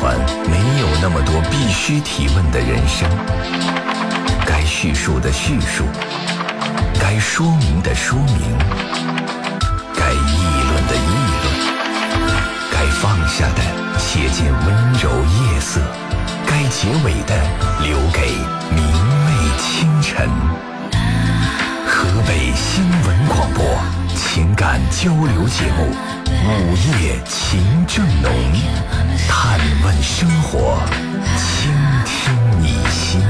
没有那么多必须提问的人生，该叙述的叙述，该说明的说明，该议论的议论，该放下的写进温柔夜色，该结尾的留给明媚清晨。河北新闻广播情感交流节目《午夜情正浓》，探问生活，倾听你心。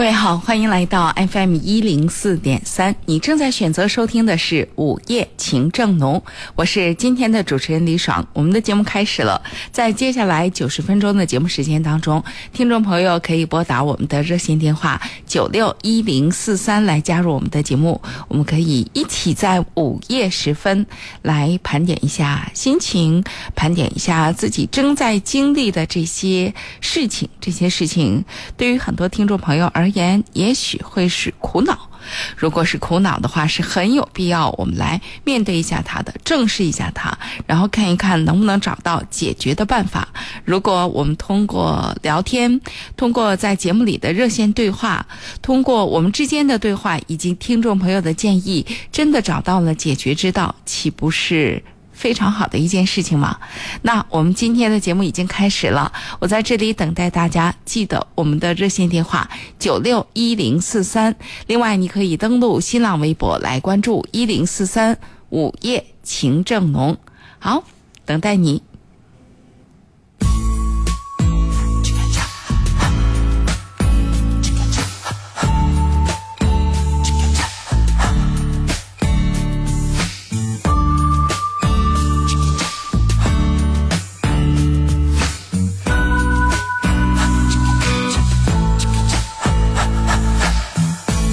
各位好，欢迎来到 FM 一零四点三。你正在选择收听的是《午夜情正浓》，我是今天的主持人李爽。我们的节目开始了，在接下来九十分钟的节目时间当中，听众朋友可以拨打我们的热线电话九六一零四三来加入我们的节目。我们可以一起在午夜时分来盘点一下心情，盘点一下自己正在经历的这些事情。这些事情对于很多听众朋友而言，也许会是苦恼。如果是苦恼的话，是很有必要我们来面对一下它的，正视一下它，然后看一看能不能找到解决的办法。如果我们通过聊天，通过在节目里的热线对话，通过我们之间的对话以及听众朋友的建议，真的找到了解决之道，岂不是？非常好的一件事情嘛。那我们今天的节目已经开始了，我在这里等待大家。记得我们的热线电话九六一零四三。另外，你可以登录新浪微博来关注一零四三午夜情正浓。好，等待你。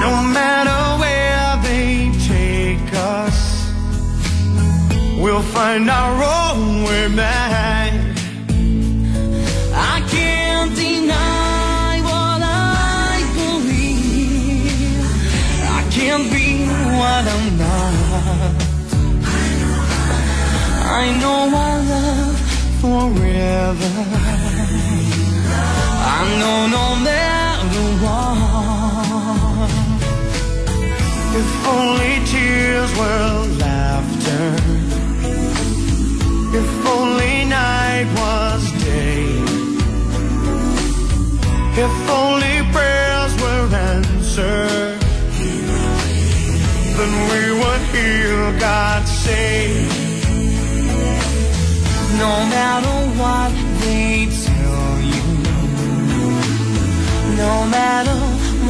No matter where they take us, we'll find our own way back. I can't deny what I believe. I can't be what I'm not. I know I love forever. I know no only tears were laughter. If only night was day. If only prayers were answered. Then we would hear God say. No matter what they tell you. No matter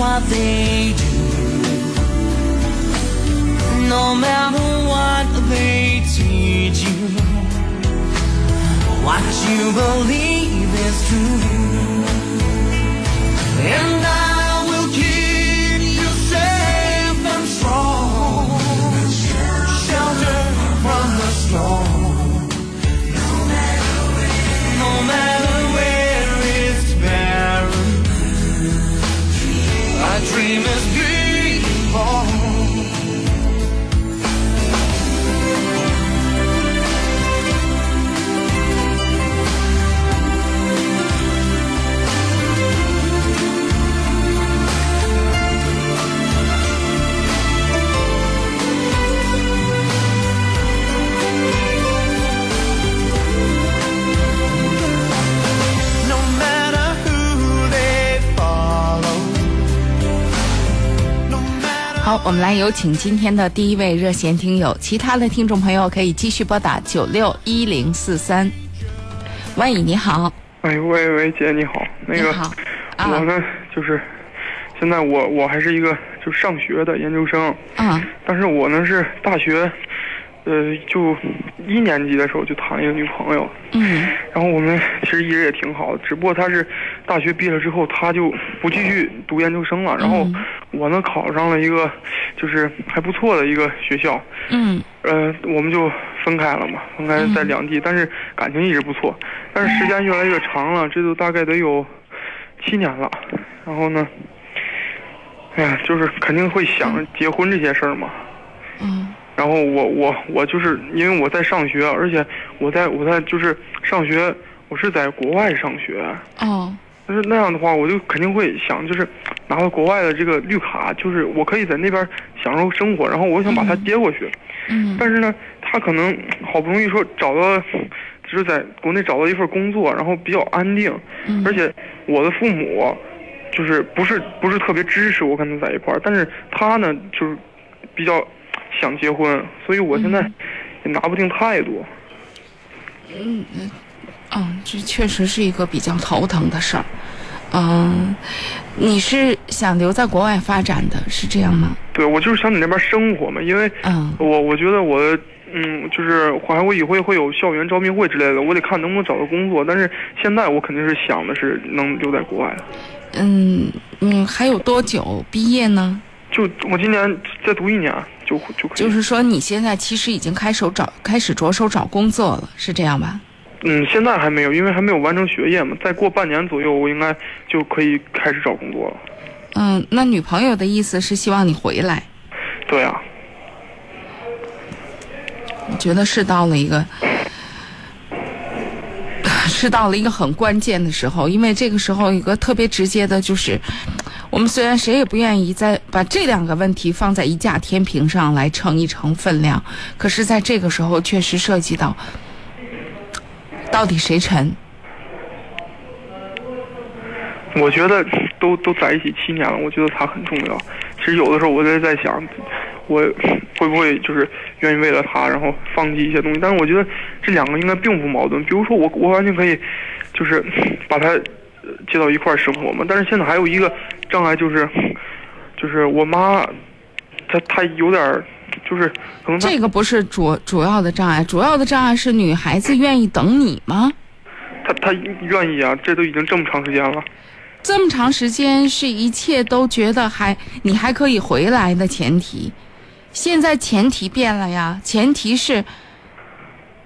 what they do. No matter what they teach you, what you believe is true. And I will keep you safe and strong, shelter from the storm. No matter where it's barren, dream is 好，我们来有请今天的第一位热线听友，其他的听众朋友可以继续拨打九六一零四三。喂，你好，哎，喂喂，姐你好，那个你好，啊。我呢就是现在我我还是一个就上学的研究生，啊。但是我呢是大学呃，就一年级的时候就谈了一个女朋友，嗯。然后我们其实一直也挺好的，只不过她是大学毕业了之后，他就不继续读研究生了。然后嗯我呢考上了一个就是还不错的一个学校，嗯呃，我们就分开了嘛，分开在两地，但是感情一直不错。但是时间越来越长了，这都大概得有七年了。然后呢，哎呀，就是肯定会想结婚这些事儿嘛。嗯然后我我我就是因为我在上学，而且我在我在就是上学，我是在国外上学。哦但是那样的话，我就肯定会想，就是拿到国外的这个绿卡，就是我可以在那边享受生活，然后我想把他接过去。嗯。但是呢，他可能好不容易说找到，就是在国内找到一份工作，然后比较安定，嗯。而且我的父母就是不是不是特别支持我跟他在一块儿，但是他呢就是比较想结婚，所以我现在也拿不定态度。嗯，这确实是一个比较头疼的事儿。嗯，你是想留在国外发展的，是这样吗？对我就是想在那边生活嘛，因为嗯我我觉得我嗯，就是还我以后会有校园招聘会之类的，我得看能不能找到工作。但是现在我肯定是想的是能留在国外的。嗯嗯，还有多久毕业呢？就我今年再读一年就就可以。就是说你现在其实已经开始找开始着手找工作了，是这样吧？嗯，现在还没有，因为还没有完成学业嘛。再过半年左右，我应该就可以开始找工作了。嗯，那女朋友的意思是希望你回来，对啊，我觉得是到了一个。是到了一个很关键的时候，因为这个时候一个特别直接的，就是我们虽然谁也不愿意再把这两个问题放在一架天平上来称一称分量，可是在这个时候确实涉及到到底谁沉。我觉得都都在一起七年了，我觉得他很重要。其实有的时候我在在想，我会不会就是愿意为了他，然后放弃一些东西？但是我觉得这两个应该并不矛盾。比如说我我完全可以，就是把他接到一块儿生活嘛。但是现在还有一个障碍就是，就是我妈，她她有点儿，就是可能这个不是主主要的障碍，主要的障碍是女孩子愿意等你吗？她她愿意啊，这都已经这么长时间了。这么长时间是一切都觉得还你还可以回来的前提，现在前提变了呀，前提是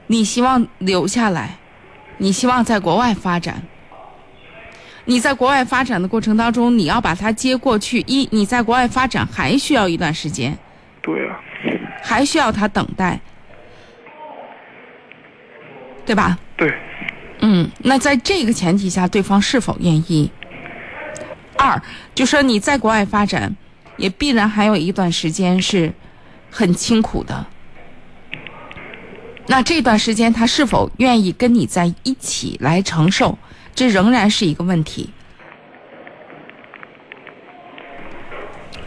你希望留下来，你希望在国外发展。你在国外发展的过程当中，你要把他接过去，一你在国外发展还需要一段时间，对啊，还需要他等待，对吧？对，嗯，那在这个前提下，对方是否愿意？二，就说你在国外发展，也必然还有一段时间是很清苦的。那这段时间他是否愿意跟你在一起来承受，这仍然是一个问题，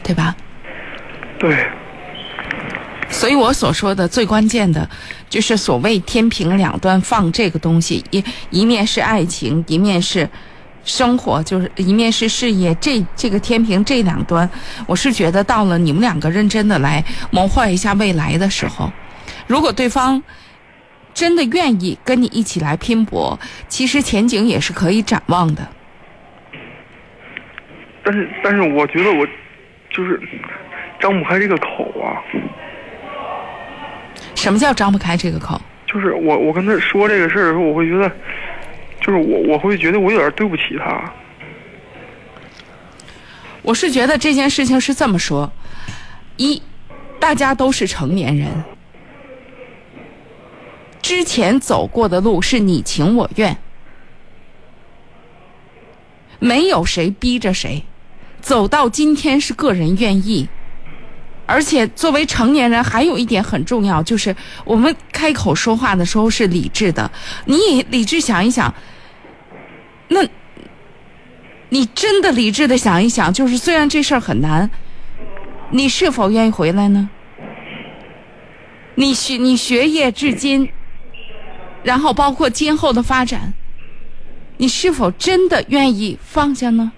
对吧？对，所以我所说的最关键的，就是所谓天平两端放这个东西，一一面是爱情，一面是生活，就是一面是事业。这这个天平这两端，我是觉得到了你们两个认真的来谋划一下未来的时候，如果对方真的愿意跟你一起来拼搏，其实前景也是可以展望的。但是但是我觉得我就是张不开这个口啊。什么叫张不开这个口？就是我我跟他说这个事儿的时候，我会觉得，就是我我会觉得我有点对不起他。我是觉得这件事情是这么说：一，大家都是成年人，之前走过的路是你情我愿，没有谁逼着谁，走到今天是个人愿意。而且作为成年人，还有一点很重要，就是我们开口说话的时候是理智的。你也理智想一想，那你真的理智的想一想，就是虽然这事儿很难，你是否愿意回来呢？你学你学业至今，然后包括今后的发展，你是否真的愿意放下呢？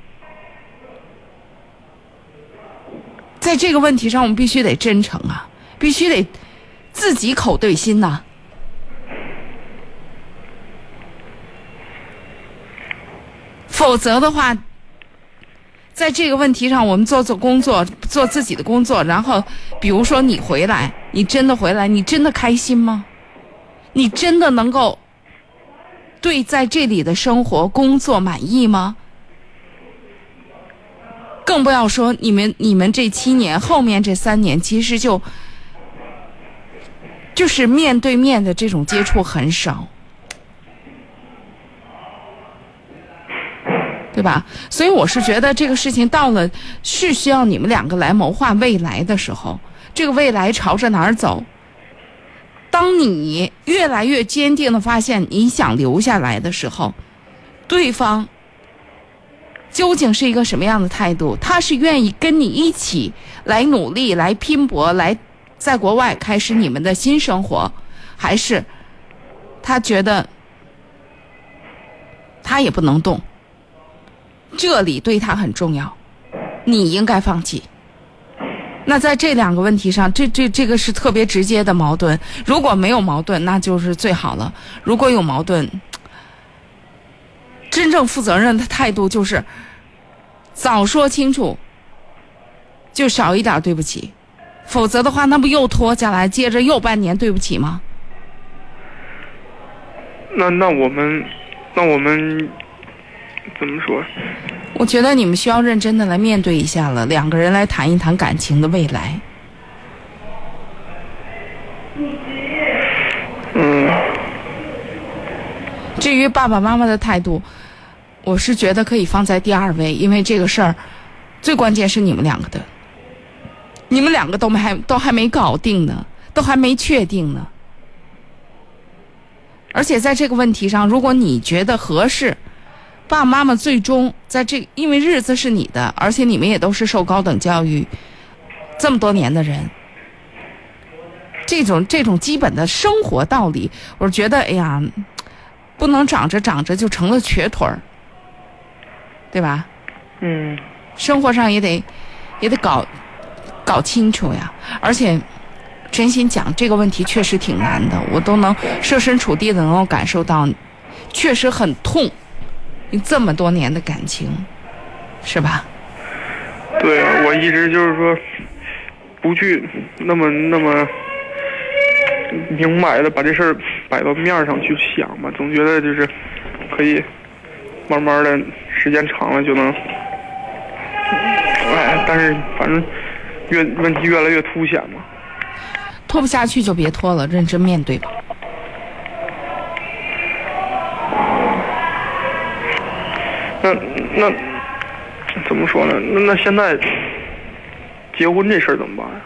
在这个问题上，我们必须得真诚啊，必须得自己口对心呐。否则的话，在这个问题上，我们做做工作，做自己的工作，然后，比如说你回来，你真的回来，你真的开心吗？你真的能够对在这里的生活、工作满意吗？更不要说你们，你们这七年，后面这三年，其实就就是面对面的这种接触很少。对吧？所以我是觉得这个事情到了是需要你们两个来谋划未来的时候，这个未来朝着哪儿走？当你越来越坚定的发现你想留下来的时候，对方究竟是一个什么样的态度？他是愿意跟你一起来努力、来拼搏、来在国外开始你们的新生活，还是他觉得他也不能动？这里对他很重要，你应该放弃。那在这两个问题上，这这这个是特别直接的矛盾。如果没有矛盾，那就是最好了；如果有矛盾，真正负责任的态度就是早说清楚，就少一点对不起。否则的话，那不又拖下来，接着又半年对不起吗？那那我们，那我们怎么说？我觉得你们需要认真的来面对一下了，两个人来谈一谈感情的未来。嗯，至于爸爸妈妈的态度，我是觉得可以放在第二位，因为这个事儿最关键是你们两个的，你们两个都没还都还没搞定呢，都还没确定呢。而且在这个问题上，如果你觉得合适，爸爸妈妈最终在这，因为日子是你的，而且你们也都是受高等教育这么多年的人，这种这种基本的生活道理，我觉得，哎呀，不能长着长着就成了瘸腿儿，对吧？嗯，生活上也得也得搞搞清楚呀。而且，真心讲，这个问题确实挺难的，我都能设身处地的能够感受到，确实很痛。你这么多年的感情，是吧？对啊，我一直就是说，不去那么那么明白的把这事儿摆到面儿上去想吧，总觉得就是可以慢慢的时间长了就能，哎，但是反正越问题越来越凸显嘛。拖不下去就别拖了，认真面对吧。那那怎么说呢？那那现在结婚这事儿怎么办呀？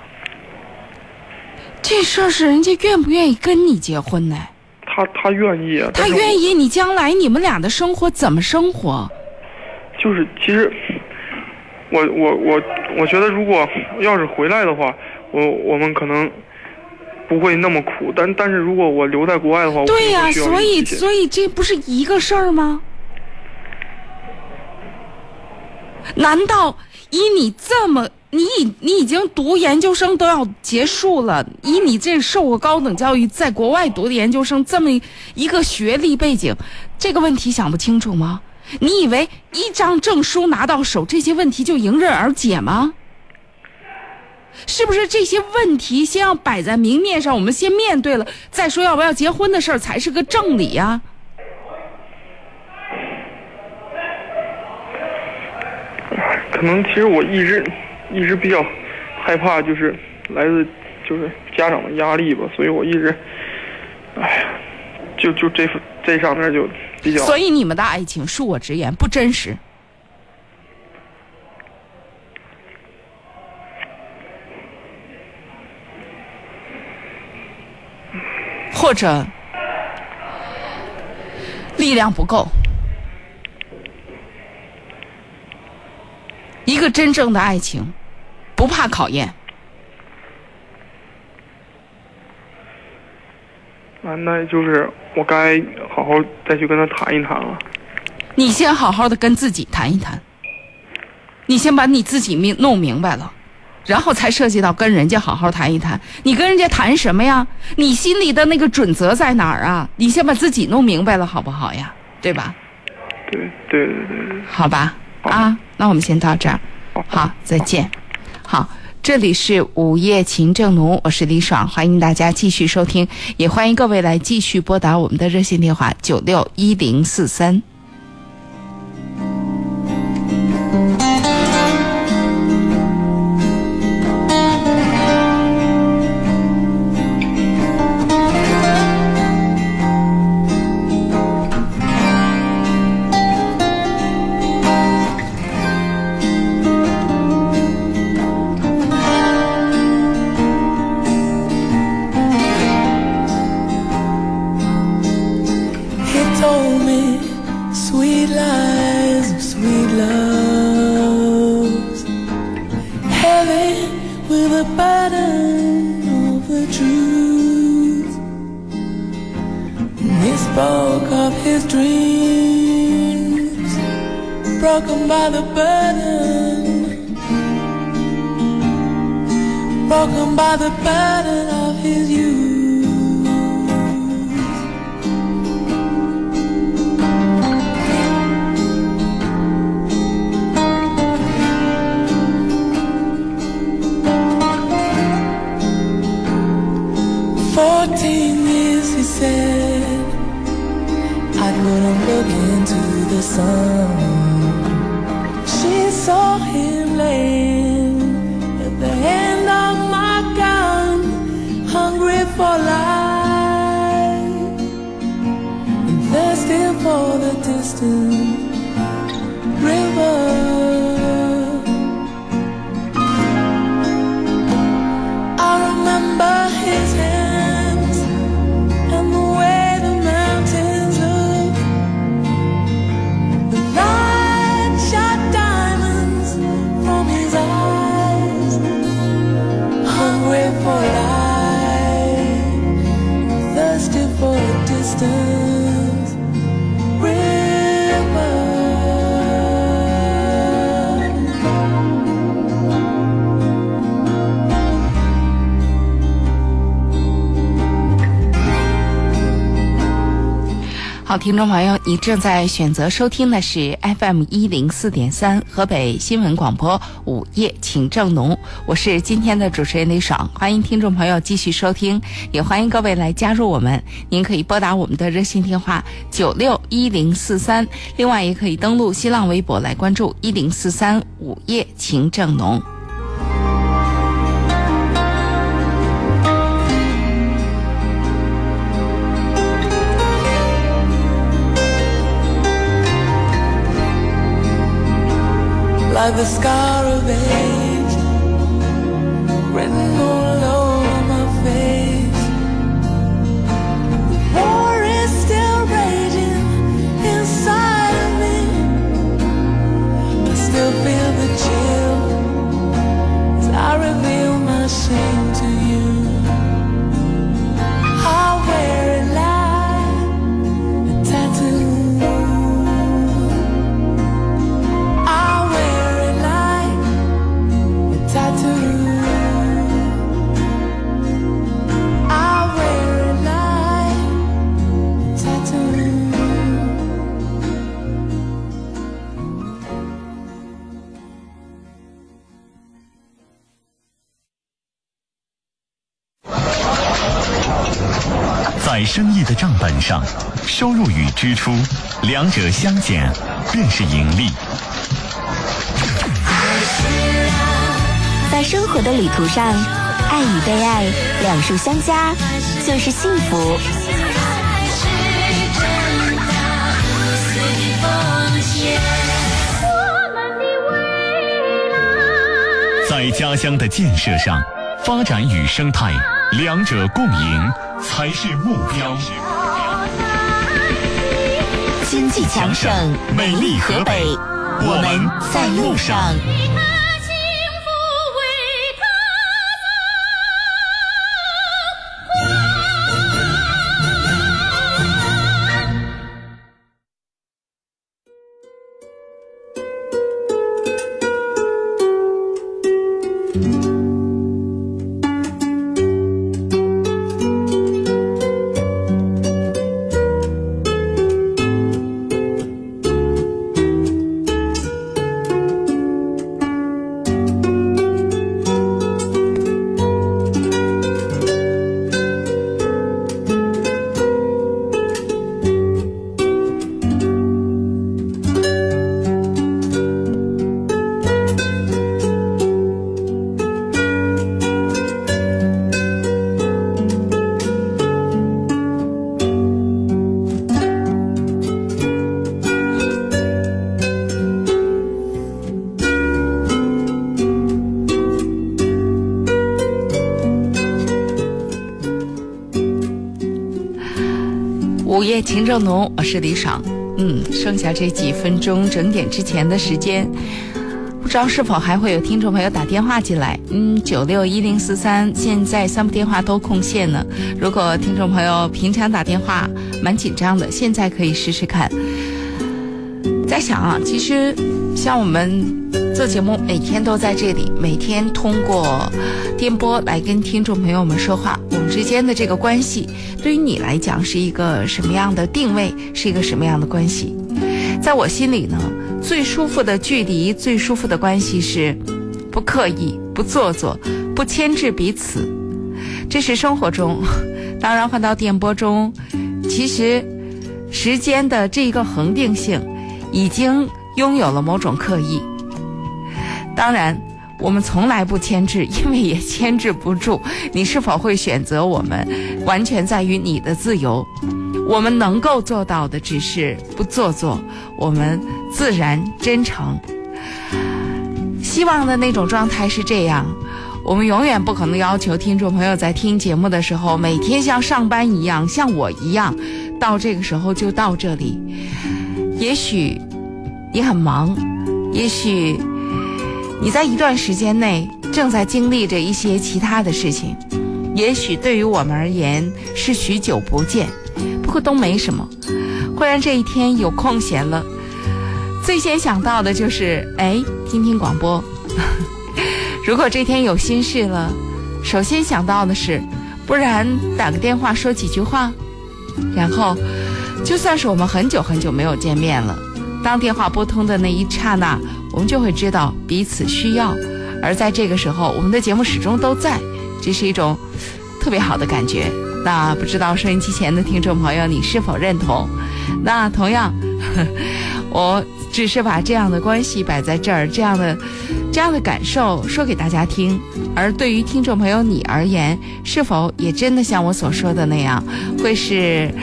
这事儿是人家愿不愿意跟你结婚呢？他他愿意啊，他愿意，你将来你们俩的生活怎么生活？就是其实我我我我觉得，如果要是回来的话，我我们可能不会那么苦。但但是如果我留在国外的话，对呀、所以所以这不是一个事儿吗？难道以你这么，你已你已经读研究生都要结束了，以你这受过高等教育，在国外读的研究生这么一个学历背景，这个问题想不清楚吗？你以为一张证书拿到手，这些问题就迎刃而解吗？是不是这些问题先要摆在明面上，我们先面对了，再说要不要结婚的事儿才是个正理呀、可能其实我一直一直比较害怕，就是来自就是家长的压力吧，所以我一直，哎呀，就就这这上面就比较所以你们的爱情，恕我直言，不真实。或者力量不够。一个真正的爱情，不怕考验。啊，那就是我该好好再去跟他谈一谈了。你先好好的跟自己谈一谈，你先把你自己明弄明白了，然后才涉及到跟人家好好谈一谈。你跟人家谈什么呀？你心里的那个准则在哪儿啊？你先把自己弄明白了，好不好呀？对吧？对对对好吧，好啊，那我们先到这儿，好好，再见。好，这里是午夜情正浓，我是李爽，欢迎大家继续收听，也欢迎各位来继续拨打我们的热线电话九六一零四三。Broken by the burden of his youth. Fourteen years, he said, I couldn't look into the sun. 好，听众朋友，你正在选择收听的是 FM 一零四点三河北新闻广播午夜情正浓，我是今天的主持人李爽，欢迎听众朋友继续收听，也欢迎各位来加入我们。您可以拨打我们的热线电话九六一零四三，另外也可以登录新浪微博来关注一零四三午夜情正浓。Like the scar of age 在生意的账本上，收入与支出两者相减便是盈利。在生活的旅途上，爱与被爱两数相加就是幸福。在家乡的建设上，发展与生态两者共赢才是目标。经济强省，美丽河北，我们在路上。夜情正浓，我是李爽。嗯，剩下这几分钟整点之前的时间，不知道是否还会有听众朋友打电话进来。嗯，九六一零四三，现在三部电话都空线呢。如果听众朋友平常打电话蛮紧张的，现在可以试试看。在想啊，其实像我们做节目，每天都在这里，每天通过电波来跟听众朋友们说话，间的这个关系，对于你来讲是一个什么样的定位，是一个什么样的关系？在我心里呢，最舒服的距离，最舒服的关系是不刻意、不做作、不牵制彼此。这是生活中，当然换到电波中，其实时间的这一个恒定性。已经拥有了某种刻意。当然，我们从来不牵制，因为也牵制不住。你是否会选择我们，完全在于你的自由。我们能够做到的，只是不做作，我们自然真诚。希望的那种状态是这样。我们永远不可能要求听众朋友在听节目的时候，每天像上班一样，像我一样，到这个时候就到这里。也许你很忙，也许你在一段时间内正在经历着一些其他的事情，也许对于我们而言是许久不见，不过都没什么。忽然这一天有空闲了，最先想到的就是哎，听听广播。如果这天有心事了，首先想到的是，不然打个电话说几句话，然后。就算是我们很久很久没有见面了，当电话拨通的那一刹那，我们就会知道彼此需要。而在这个时候，我们的节目始终都在，这是一种特别好的感觉。那不知道收音机前的听众朋友，你是否认同？那同样，我只是把这样的关系摆在这儿，这样的这样的感受说给大家听。而对于听众朋友你而言，是否也真的像我所说的那样，会是？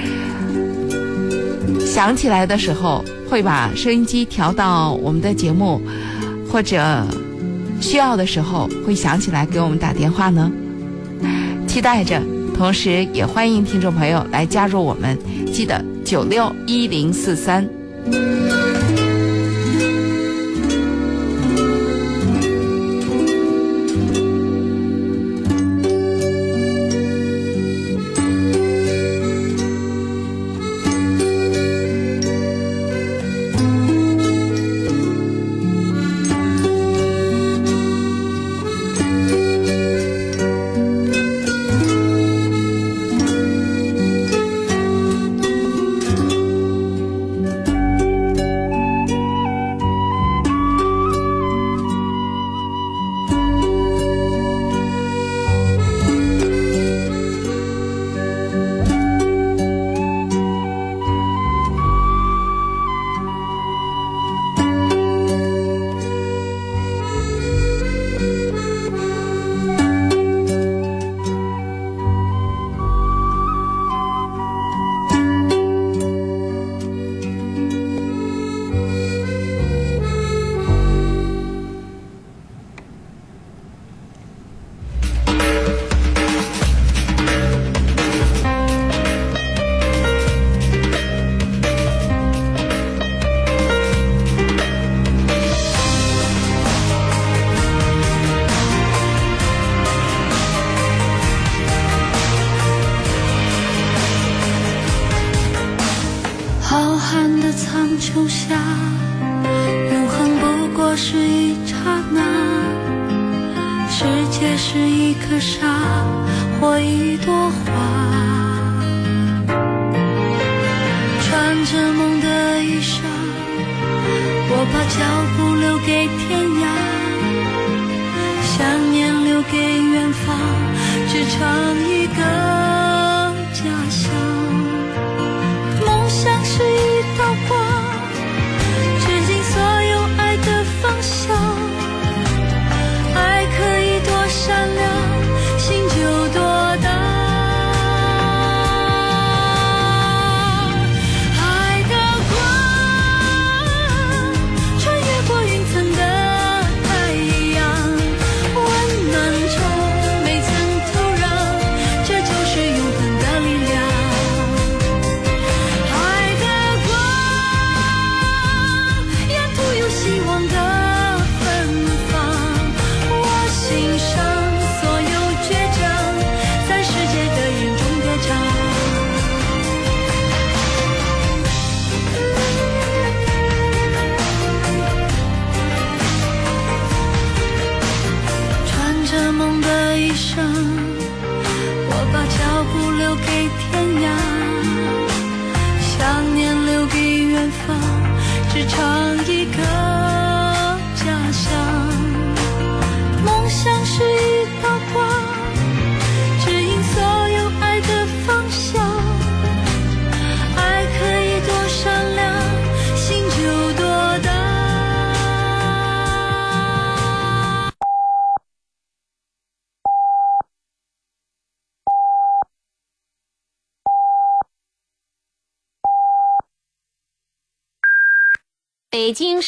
想起来的时候，会把收音机调到我们的节目，或者需要的时候会想起来给我们打电话呢。期待着，同时也欢迎听众朋友来加入我们，记得九六一零四三。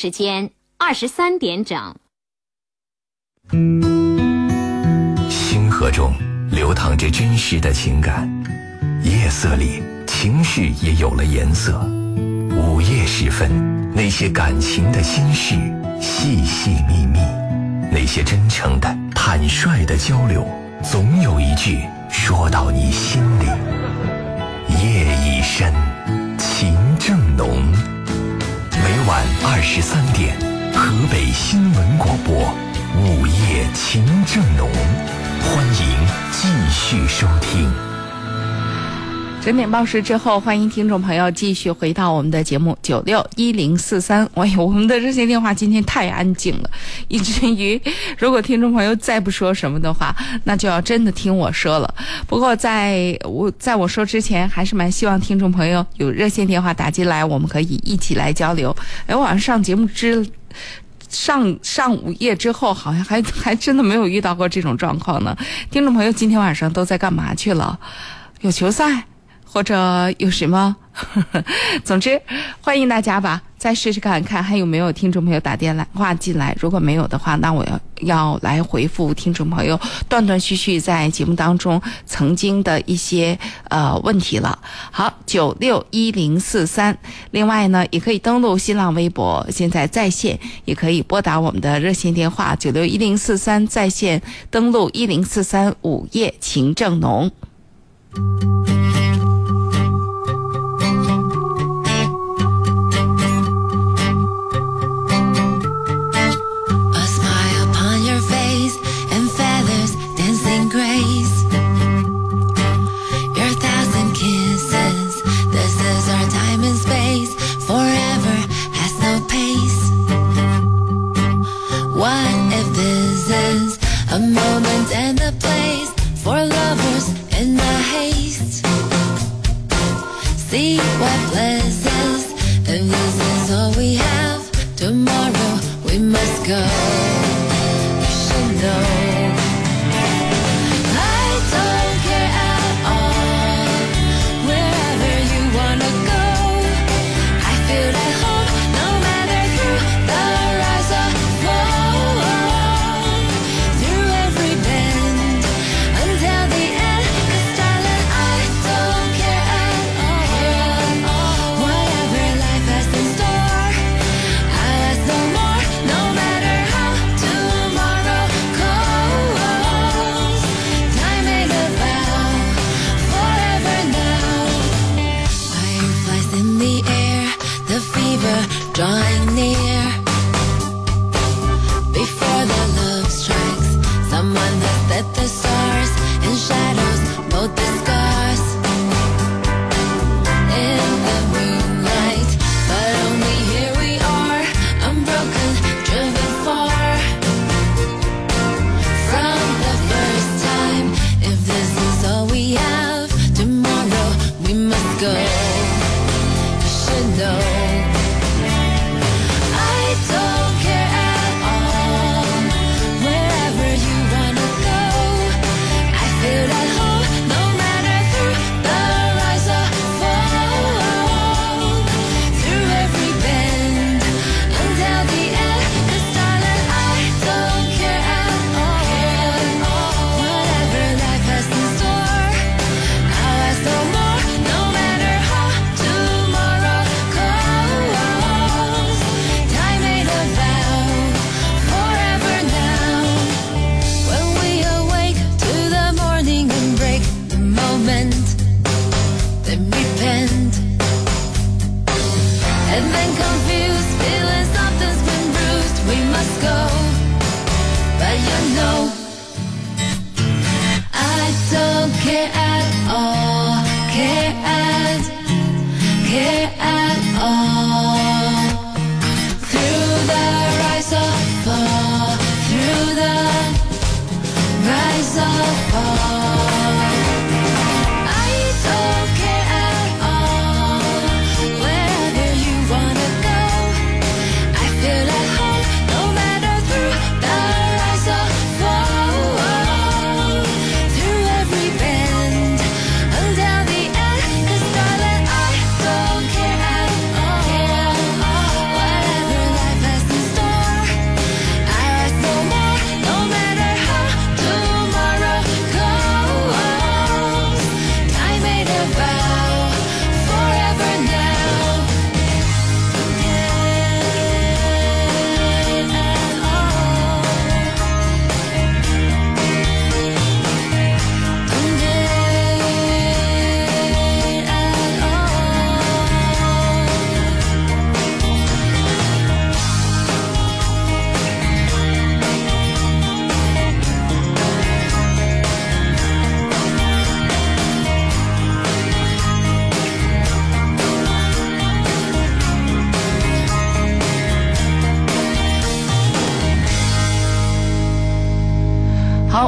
时间二十三点整。星河中流淌着真实的情感，夜色里情绪也有了颜色。午夜时分，那些感情的心事，细细密密，那些真诚的、坦率的交流，总有一句说到你心里。夜已深，情正浓。晚二十三点，河北新闻广播，午夜情正浓，欢迎继续收听。整点报时之后，欢迎听众朋友继续回到我们的节目九六一零四三。哎呦，我们的热线电话今天太安静了，以至于如果听众朋友再不说什么的话，那就要真的听我说了。不过在我在我说之前，还是蛮希望听众朋友有热线电话打进来，我们可以一起来交流。哎，晚上上节目之。上上午夜之后，好像还 还真的没有遇到过这种状况呢。听众朋友，今天晚上都在干嘛去了？有球赛，或者有什么？总之，欢迎大家吧，再试试看看还有没有听众朋友打电话进来。如果没有的话，那我要要来回复听众朋友断断续续在节目当中曾经的一些呃问题了。好，九六一零四三。另外呢，也可以登录新浪微博，现在在线，也可以拨打我们的热线电话九六一零四三在线登录一零四三午夜情正浓。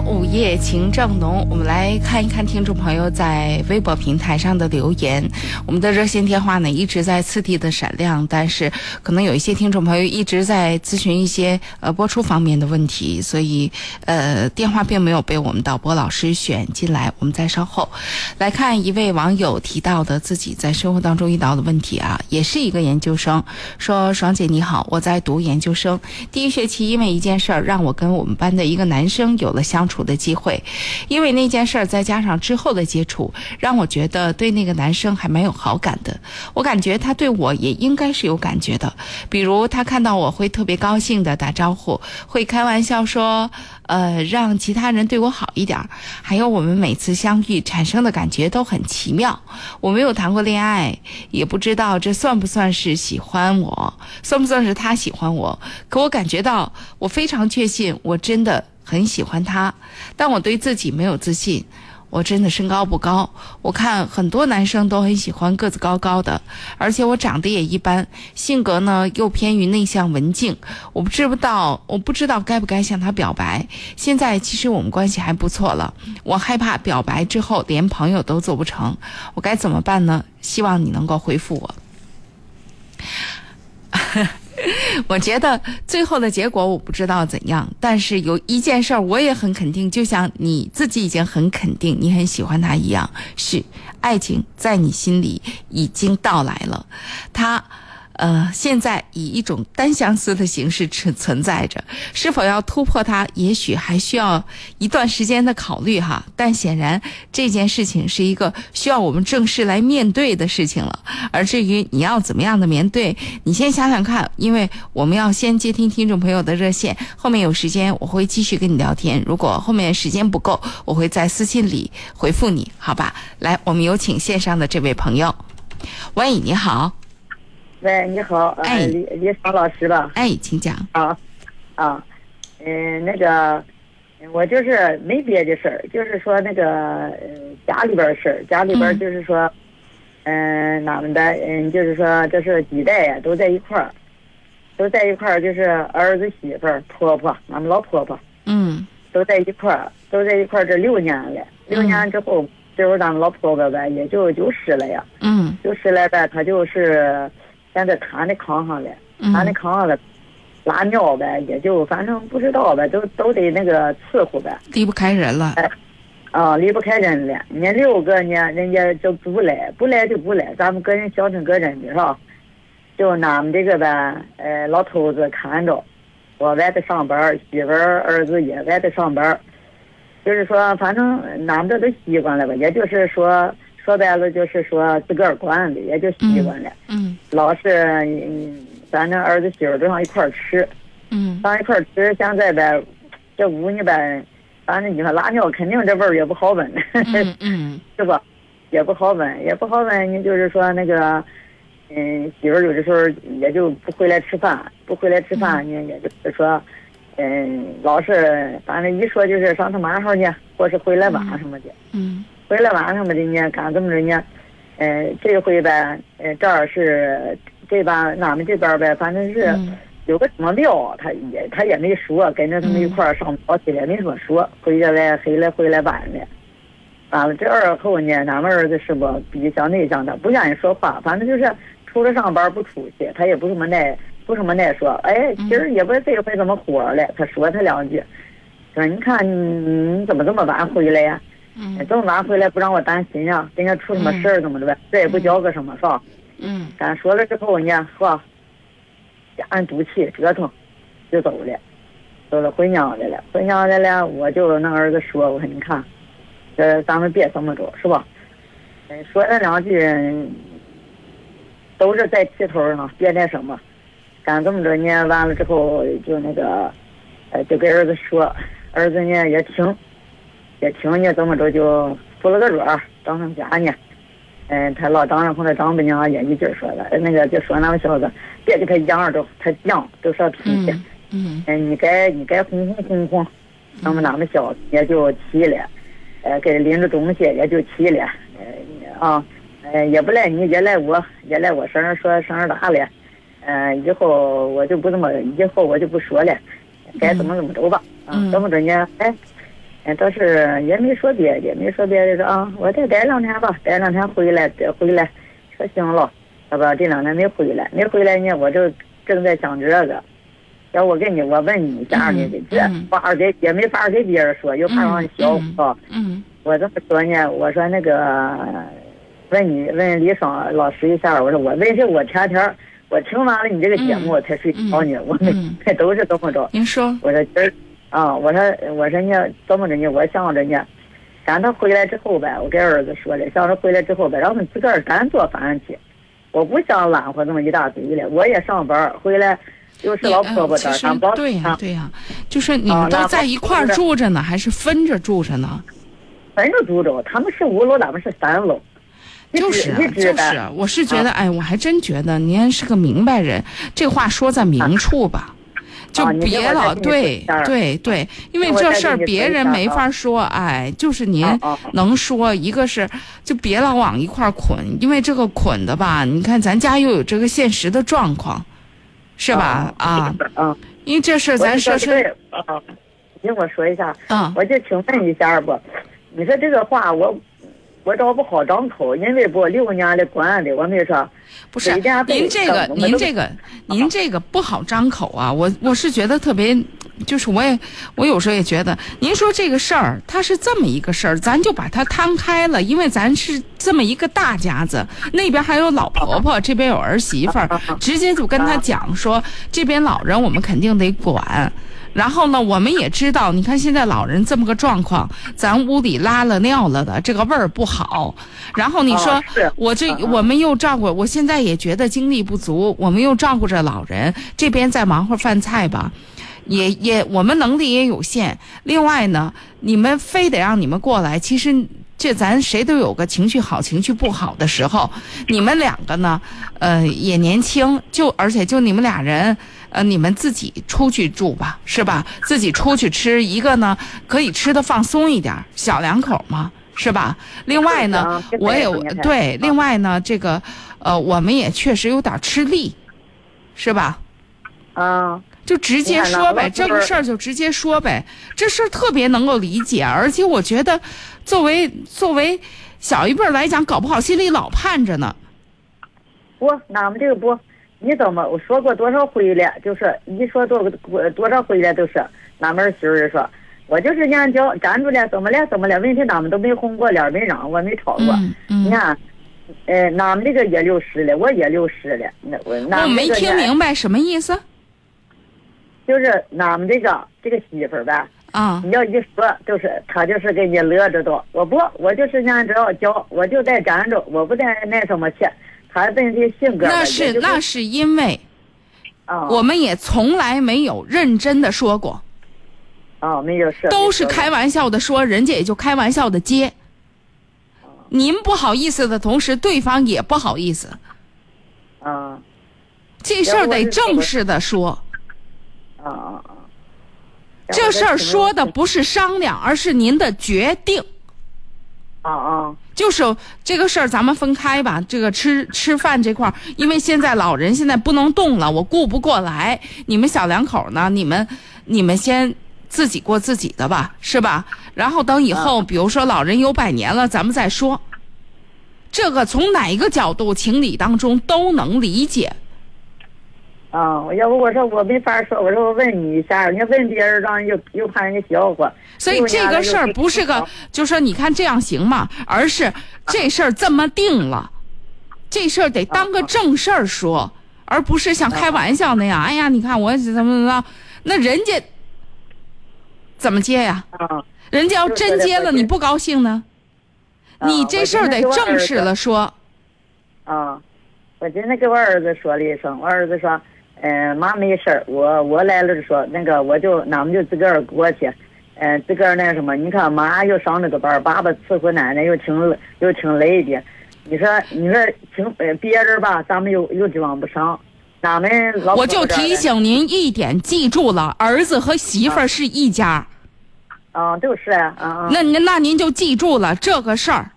午夜情正浓，我们来看一看听众朋友在微博平台上的留言。我们的热线电话呢一直在次第的闪亮，但是可能有一些听众朋友一直在咨询一些呃播出方面的问题，所以呃电话并没有被我们导播老师选进来。我们再稍后来看一位网友提到的自己在生活当中遇到的问题啊，也是一个研究生，说爽姐你好，我在读研究生，第一学期因为一件事儿让我跟我们班的一个男生有了相处处的机会，因为那件事儿再加上之后的接触，让我觉得对那个男生还蛮有好感的。我感觉他对我也应该是有感觉的，比如他看到我会特别高兴的打招呼，会开玩笑说，呃，让其他人对我好一点。还有我们每次相遇产生的感觉都很奇妙。我没有谈过恋爱，也不知道这算不算是喜欢我，算不算是他喜欢我。可我感觉到，我非常确信，我真的很喜欢他，但我对自己没有自信。我真的身高不高，我看很多男生都很喜欢个子高高的，而且我长得也一般，性格呢又偏于内向文静。我不知道，我不知道该不该向他表白。现在其实我们关系还不错了，我害怕表白之后连朋友都做不成，我该怎么办呢？希望你能够回复我。我觉得最后的结果我不知道怎样，但是有一件事我也很肯定，就像你自己已经很肯定你很喜欢他一样，是爱情在你心里已经到来了，他。呃，现在以一种单相思的形式存存在着，是否要突破它，也许还需要一段时间的考虑哈。但显然这件事情是一个需要我们正式来面对的事情了。而至于你要怎么样的面对，你先想想看，因为我们要先接听听众朋友的热线，后面有时间我会继续跟你聊天。如果后面时间不够，我会在私信里回复你，好吧？来，我们有请线上的这位朋友，喂，你好。喂，你好，哎。呃，李李爽老师吧？哎，请讲。啊，啊，嗯、那个，我就是没别的事儿，就是说那个呃家里边儿事儿，家里边儿嗯。就是说，嗯、俺们的，嗯，就是说这是几代呀，都在一块儿，都在一块儿，就是儿子、媳妇儿、婆婆，俺们老婆婆。嗯。都在一块儿，都在一块儿这六年了，六年之后，这会儿咱们老婆婆呗，也就九十了呀。嗯。就十来呗，她就是现在瘫在炕上了，瘫在嗯，炕上了，拉尿呗，也就反正不知道呗，都都得那个伺候呗，离不开人了。啊，离不开人了。人家六个呢，人家就不来，不来就不来，咱们个人小成个人的是吧？就俺们这个呗，呃，老头子看着，我外头上班，媳妇儿儿子也外头上班，就是说，反正俺们这都习惯了吧，也就是说，说白了就是说自个儿管的，也就习惯了。嗯老是，嗯，反正儿子媳妇都上一块儿吃，嗯上一块儿吃。现在呗，这屋呢呗，反正你说拉尿，肯定这味儿也不好闻，嗯嗯 是吧？也不好闻，也不好闻。你就是说那个，嗯，媳妇有的时候也就不回来吃饭，不回来吃饭呢，也就是说，嗯，老是反正一说就是上他妈号去，或是回来晚什么的。嗯回来晚上么的呢，干这么着呢？呃，这回呗，呃，这儿是这边俺们这边呗，反正是，嗯有个什么料，他也他也没说，跟着他们一块儿上早去了，没怎么说，回家来回来回来晚了。完了，这二后呢，俺们儿子是不比较内向的，不愿意说话，反正就是除了上班不出去，他也不怎么耐不怎么耐说。哎，今儿也不这回怎么火了，他说他两句，说你看你你怎么这么晚回来呀？嗯这么晚回来不让我担心呀？人家出什么事儿怎么的呗？这也不交个什么是吧？嗯咱说了之后呢，是吧？家人赌气折腾，就走了，走了回娘家了。回娘家了，我就那儿子说，我说你看，呃咱们别这么着，是吧？嗯，说了两句，都是在气头上，别那什么。干这么着呢，完了之后就那个，呃，就给儿子说，儿子呢也听，也听你，这么着就扶了个桌儿，到他们家呢。嗯，他老丈人和他丈母娘也一劲儿说了，那个就说那个小子，别给他养着，他犟，都是脾气。嗯嗯嗯，你该你该哄哄哄哄，那么那么小子也就气了，呃，给拎着东西也就气了，呃啊，呃也不赖你，也赖我，也赖我声儿说声儿大了，呃，以后我就不这么，以后我就不说了，该怎么怎么着吧，啊嗯，怎么着呢？哎，哎，倒是也没说别的，也没说别的，说啊，我再待两天吧，待两天回来，再回来，说行了，要不这两天没回来，没回来呢，我就正在想这个。要我跟你，我问你一下你，这嗯这话给也没法给别人说，又怕让人笑嗯话。嗯我这么说呢，我说那个，问你问李爽老师一下，我说我为什我天天我听完了你这个节目我才睡觉呢，我们嗯都是这么着。您说，我说今儿啊，我说我说呢，怎么着呢？我想着呢，赶他回来之后呗，我给儿子说了，想着回来之后呗，让他们自个儿单做饭去。我不想揽活那么一大堆了，我也上班儿回来，又是老婆婆这儿，其实俺包对呀、对呀、就是你们都在一块儿住着呢，还是分着住着呢？分着住着，他们是五楼，咱们是三楼。就是啊就是啊，我是觉得，哎，我还真觉得您是个明白人，这话说在明处吧。就别老对对对，因为这事儿别人没法说，哎，就是您能说，一个是就别老往一块儿捆，因为这个捆的吧，你看咱家又有这个现实的状况，是吧？啊，啊，因为这事儿咱说是我就对啊，你听我说一下，啊，我就请问一下不？你说这个话我我找不好张口，因为不六年的管的，我没说。不是您这个您这个您这个不好张口啊，我我是觉得特别，就是我也我有时候也觉得，您说这个事儿它是这么一个事儿，咱就把它摊开了，因为咱是这么一个大家子，那边还有老婆婆，这边有儿媳妇儿，直接就跟他讲说，这边老人我们肯定得管。然后呢，我们也知道，你看现在老人这么个状况，咱屋里拉了尿了的，这个味儿不好。然后你说、啊我这我们又照顾，我现在也觉得精力不足，我们又照顾着老人，这边再忙活饭菜吧。也也，我们能力也有限。另外呢，你们非得让你们过来，其实这咱谁都有个情绪好、情绪不好的时候。你们两个呢，呃，也年轻，就而且就你们俩人，呃，你们自己出去住吧，是吧？自己出去吃一个呢，可以吃的放松一点，小两口嘛，是吧？另外呢我也对，啊另外呢，这个呃，我们也确实有点吃力，是吧？啊，就直接说呗，这个事儿就直接说呗，这事儿特别能够理解，而且我觉得，作为作为小一辈儿来讲，搞不好心里老盼着呢。不，俺们这个不，你怎么我说过多少回了？就是一说多多少回了都是俺们儿媳妇儿说，我就是眼角站住了，怎么了怎么了？问题俺们都没红过脸，没嚷过，没吵过。嗯嗯你看，呃，俺们这个也六十了，我也六十了，那我我俺们没听明白什么意思就是俺们这个这个媳妇儿呗，啊？你要一说，就是她就是给你乐着都。我不，我就是按照教，我就在站着，我不在那什么去。他本身性格那是就是那是因为啊，我们也从来没有认真的说过，啊没有事，都是开玩笑的说，人家也就开玩笑的接。您不好意思的同时，对方也不好意思，啊这事儿得正式的说。啊啊啊！这事儿说的不是商量，而是您的决定。啊啊就是这个事儿，咱们分开吧。这个吃吃饭这块儿，因为现在老人现在不能动了，我顾不过来。你们小两口呢，你们你们先自己过自己的吧，是吧？然后等以后，比如说老人有百年了，咱们再说。这个从哪一个角度、情理当中都能理解。啊，我要不我说我没法说，我说我问你一下，你问别人让人又又怕人家笑话。所以这个事儿不是个，就说你看这样行吗？而是这事儿这么定了，这事儿得当个正事儿说，而不是像开玩笑那样。哎呀，你看我怎么怎么着，那人家怎么接呀？啊，人家要真接了，你不高兴呢？你这事儿得正式了说。啊，我今天给我儿子说了一声，我儿子说。嗯，妈没事儿，我我来了就说那个，我就俺们就自个儿过去，嗯，自个儿那什么，你看妈又上那个班，爸爸伺候奶奶又挺又挺累的，你说你说请呃别人吧，咱们又又指望不上，咱们老我就提醒您一点，记住了，儿子和媳妇儿是一家。啊，就是啊，啊。那您那您就记住了这个事儿。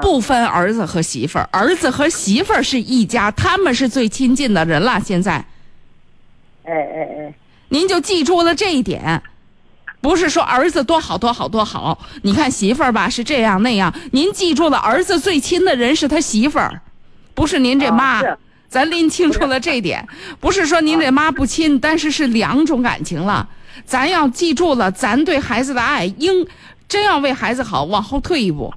不分儿子和媳妇儿，儿子和媳妇儿是一家，他们是最亲近的人了。现在，哎哎哎，您就记住了这一点，不是说儿子多好多好多好，你看媳妇儿吧是这样那样，您记住了，儿子最亲的人是他媳妇儿，不是您这妈。咱拎清楚了这点，不是说您这妈不亲，但是是两种感情了。咱要记住了，咱对孩子的爱，应真要为孩子好，往后退一步。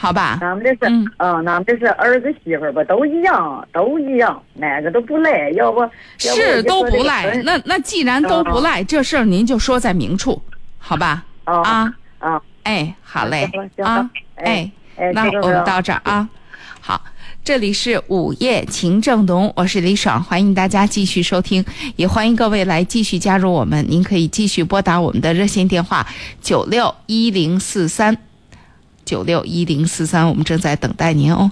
好吧，俺们这是，嗯，俺们这是儿子媳妇儿吧，都一样，都一样，哪个都不赖，要不，是都不赖。那那既然都不赖，这事儿您就说在明处，好吧？啊啊，哎，好嘞，啊，哎，那我们到这儿啊。好，这里是午夜情正浓，我是李爽，欢迎大家继续收听，也欢迎各位来继续加入我们。您可以继续拨打我们的热线电话九六一零四三。九六一零四三，我们正在等待您哦。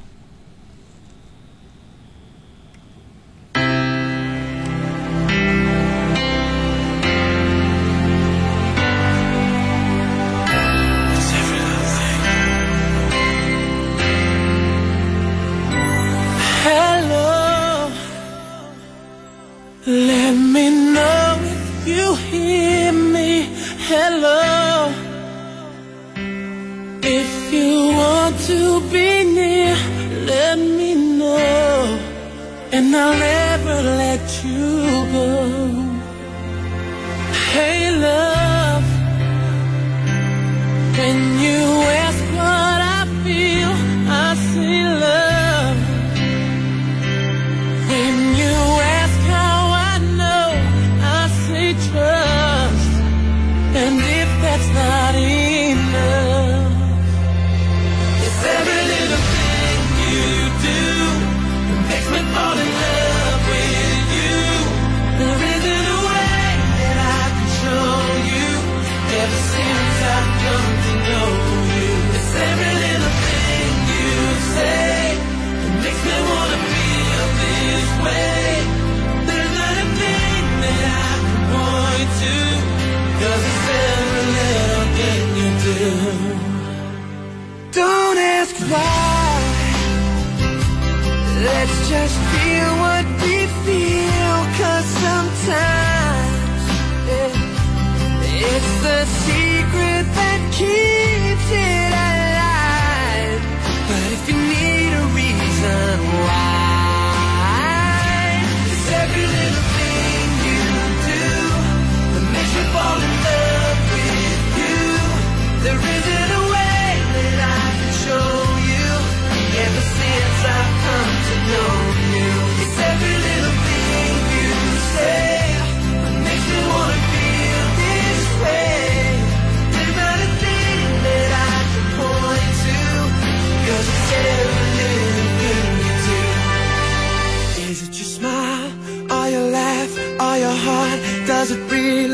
And I'll never let you go. Hey, love, when you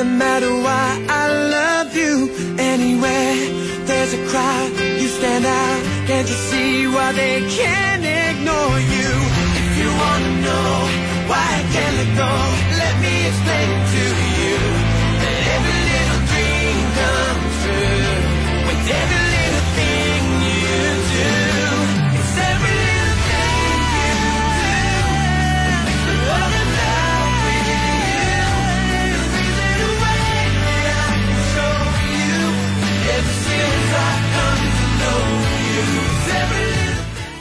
really matter why I love you anyway? There's a crowd, you stand out. Can't you see why they can't ignore you? If you wanna know why I can't let go, let me explain to you. That every little dream comes true.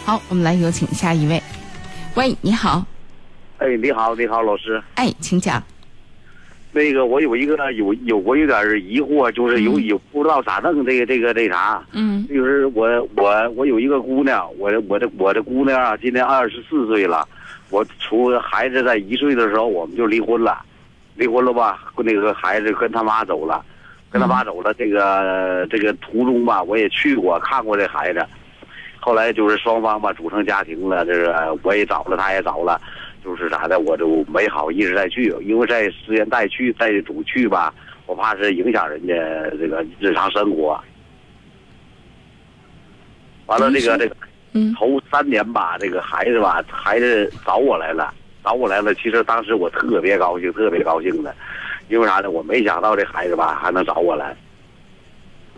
好，我们来有请下一位。喂，你好，哎，你好，你好，老师。哎，请讲。那个，我有一个有有我有点疑惑，就是有有不知道咋弄这个这个那啥，嗯。就是我我我有一个姑娘，我的我的我的姑娘啊，今年二十四岁了，我除孩子在一岁的时候我们就离婚了，离婚了吧，那个孩子跟他妈走了，跟他妈走了，这个这个途中吧，我也去过看过这孩子，后来就是双方吧组成家庭了，这个我也找了，他也找了。就是啥的，我就没好意思再去，因为在时间再去再主去吧，我怕是影响人家这个日常生活。完了，这个这个嗯头三年吧，这个孩子吧，孩子找我来了，找我来了。其实当时我特别高兴，特别高兴的，因为啥呢？我没想到这孩子吧还能找我来，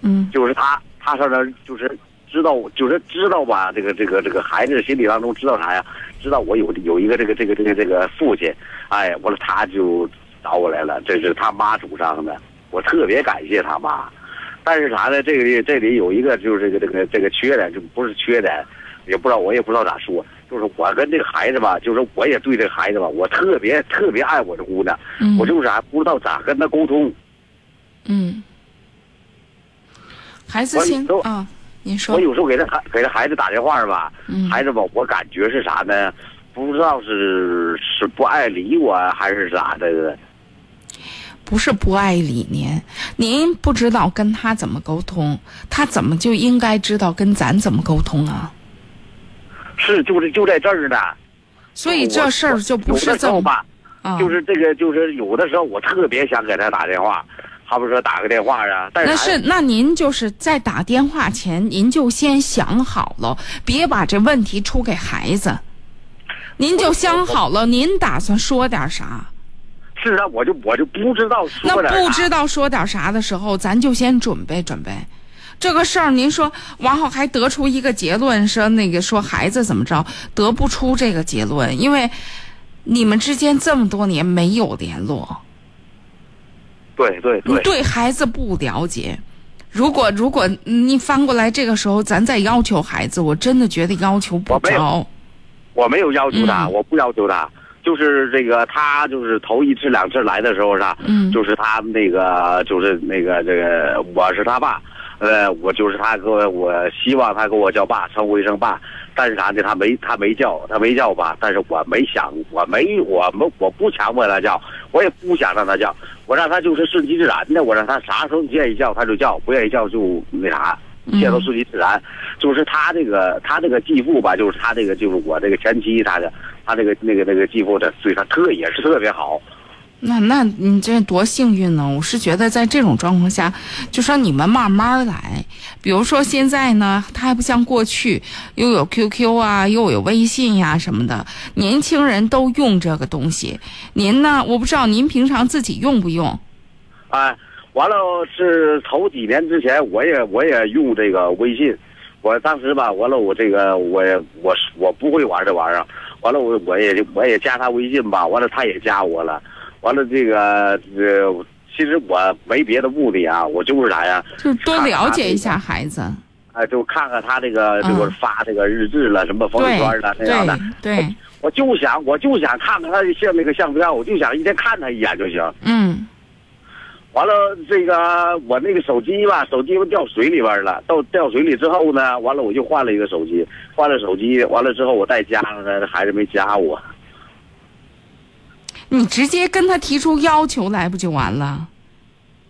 嗯就是他，他上那儿就是知道，就是知道吧，这个这个这个孩子心里当中知道啥呀？知道我有有一个这个这个这个这个父亲，哎，完了他就找我来了，这是他妈主张的，我特别感谢他妈。但是啥呢？这个这里有一个就是这个这个这个缺点，就不是缺点，也不知道我也不知道咋说，就是我跟这个孩子吧，就是我也对这个孩子吧，我特别特别爱我这姑娘，嗯我就是啥不知道咋跟她沟通。嗯，孩子您说我，有时候给他孩给他孩子打电话吧，嗯孩子吧，我感觉是啥呢？不知道是是不爱理我还是咋的。不是不爱理您，您不知道跟他怎么沟通，他怎么就应该知道跟咱怎么沟通啊？是，就是就在这儿呢。所以这事儿就不是这么的时候吧，啊，就是这个，就是有的时候我特别想给他打电话，好比说打个电话啊，但是那是那您就是在打电话前，您就先想好了，别把这问题出给孩子。您就想好了，您打算说点啥？是啊，我就我就不知道那说点啥不知道说点啥的时候，咱就先准备准备。这个事儿，您说完后还得出一个结论，说那个说孩子怎么着，得不出这个结论，因为你们之间这么多年没有联络，对对对，你对孩子不了解。如果如果你翻过来这个时候，咱再要求孩子，我真的觉得要求不着。我没有要求他，嗯我不要求他，就是这个他就是头一次两次来的时候是吧？嗯就是他那个就是那个这个我是他爸，呃，我就是他给我，我希望他给我叫爸，称呼一声爸。但是啥呢？他没他没叫，他没叫爸，但是我没想，我没我们我不强迫他叫，我也不想让他叫，我让他就是顺其自然的，我让他啥时候愿意叫他就叫，不愿意叫就那啥。一切都顺其自然，就是他这个他这个继父吧，就是他这个就是我这个前妻，他的他这个那个那个继父的对他特也是特别好，那那你这多幸运呢！我是觉得在这种状况下，就说你们慢慢来。比如说现在呢，他还不像过去又有 QQ 啊，又有微信呀、什么的，年轻人都用这个东西。您呢，我不知道您平常自己用不用？哎，完了是头几年之前，我也我也用这个微信，我当时吧，完了我这个我我我不会玩这玩意儿，完了我我也我也加他微信吧，完了他也加我了，完了这个呃，其实我没别的目的啊，我就是啥呀，就是多了解一下孩子。哎，就看看他这个这个嗯发这个日志了，什么朋友对圈了那样的，对对，我就想我就想看看他像那个相片，我就想一天看他一眼就行。嗯完了，这个我那个手机吧，手机掉水里边了。到掉水里之后呢，完了我就换了一个手机，换了手机，完了之后我再加上他，这孩子没加我。你直接跟他提出要求来不就完了？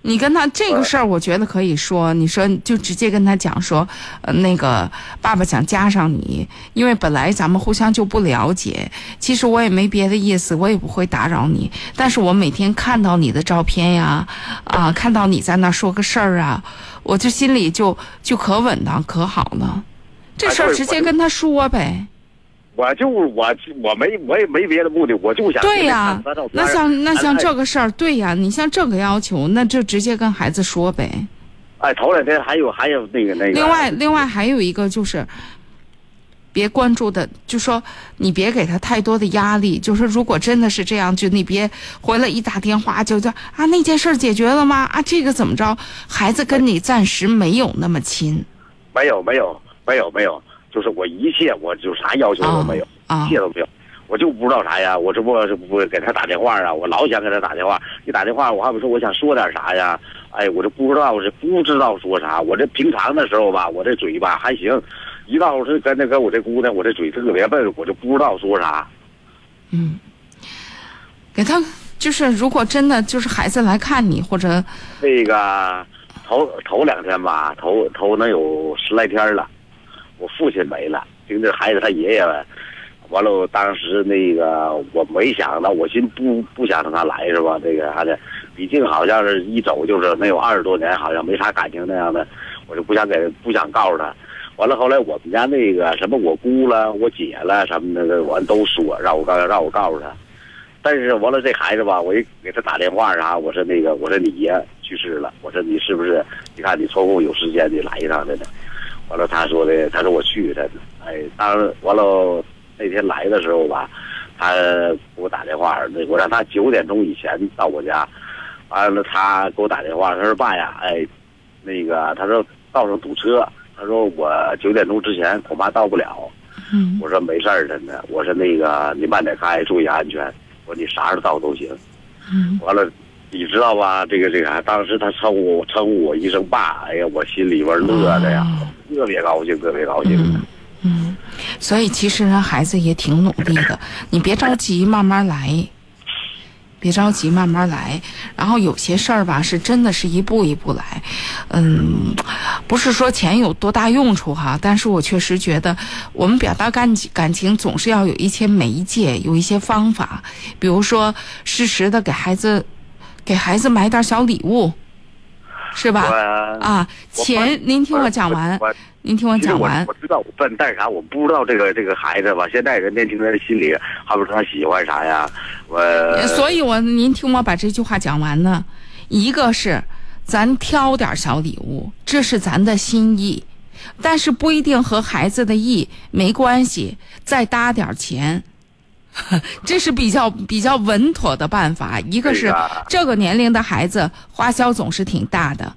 你跟他这个事儿，我觉得可以说，你说就直接跟他讲说，呃，那个爸爸想加上你，因为本来咱们互相就不了解，其实我也没别的意思，我也不会打扰你，但是我每天看到你的照片呀，啊，看到你在那说个事儿啊，我就心里就就可稳当可好了，这事儿直接跟他说呗。我就我我没我也没别的目的，我就想对呀、那像那像哎这个事儿，对呀、你像这个要求，那就直接跟孩子说呗。哎，头两天还有还有那个那个。另外，另外还有一个就是，别关注的，就说你别给他太多的压力。就是如果真的是这样，就你别回来一打电话就叫啊那件事儿解决了吗？啊这个怎么着？孩子跟你暂时没有那么亲。没有没有没有没有，就是我一切我就啥要求都没有，啊一切都没有。我就不知道啥呀，我这不是不给他打电话啊，我老想给他打电话。一打电话，我还不说我想说点啥呀？哎，我这不知道，我这不知道说啥。我这平常的时候吧，我这嘴吧还行，一到是跟那个我这姑娘，我这嘴特别笨，我就不知道说啥。嗯，给他就是，如果真的就是孩子来看你，或者那个头头两天吧，头头能有十来天了，我父亲没了，听这孩子他爷爷，完了当时那个我没想到，我寻不不想让他来是吧？这个啥的，毕竟好像是一走就是能有二十多年，好像没啥感情那样的，我就不想给不想告诉他。完了后来我们家那个什么我姑了、我姐了什么的，完都说让我告让我告诉他。但是完了，这孩子吧，我一给他打电话啥，我说那个，我说你爷去世了，我说你是不是？你看你抽空有时间你来一趟的呢？完了，他说的，他说我去他呢。哎，当完了那天来的时候吧，他给我打电话，那我让他九点钟以前到我家。完了，他给我打电话，他说爸呀，哎，那个他说道上堵车，他说我九点钟之前恐怕到不了。嗯我说没事儿，真的。我说那个你慢点开，注意安全。我说你啥时候到都行。嗯完了，你知道吧？这个这个，当时他称呼我称呼我一声爸，哎呀，我心里边乐的呀，特别高兴，特别高兴。嗯嗯，所以其实人孩子也挺努力的，你别着急，慢慢来。别着急，慢慢来。然后有些事儿吧，是真的是一步一步来。嗯，不是说钱有多大用处哈，但是我确实觉得，我们表达感情感情总是要有一些媒介，有一些方法。比如说，适时的给孩子给孩子买点小礼物，是吧？啊，钱，您听我讲完，您听我讲完我。知道我笨，但是啥，我不知道这个这个孩子吧，现在人年轻人心里，还不知道他喜欢啥呀？我所以我您听我把这句话讲完呢。一个是咱挑点小礼物，这是咱的心意，但是不一定和孩子的意没关系，再搭点钱。这是比较比较稳妥的办法。一个是这个年龄的孩子花销总是挺大的，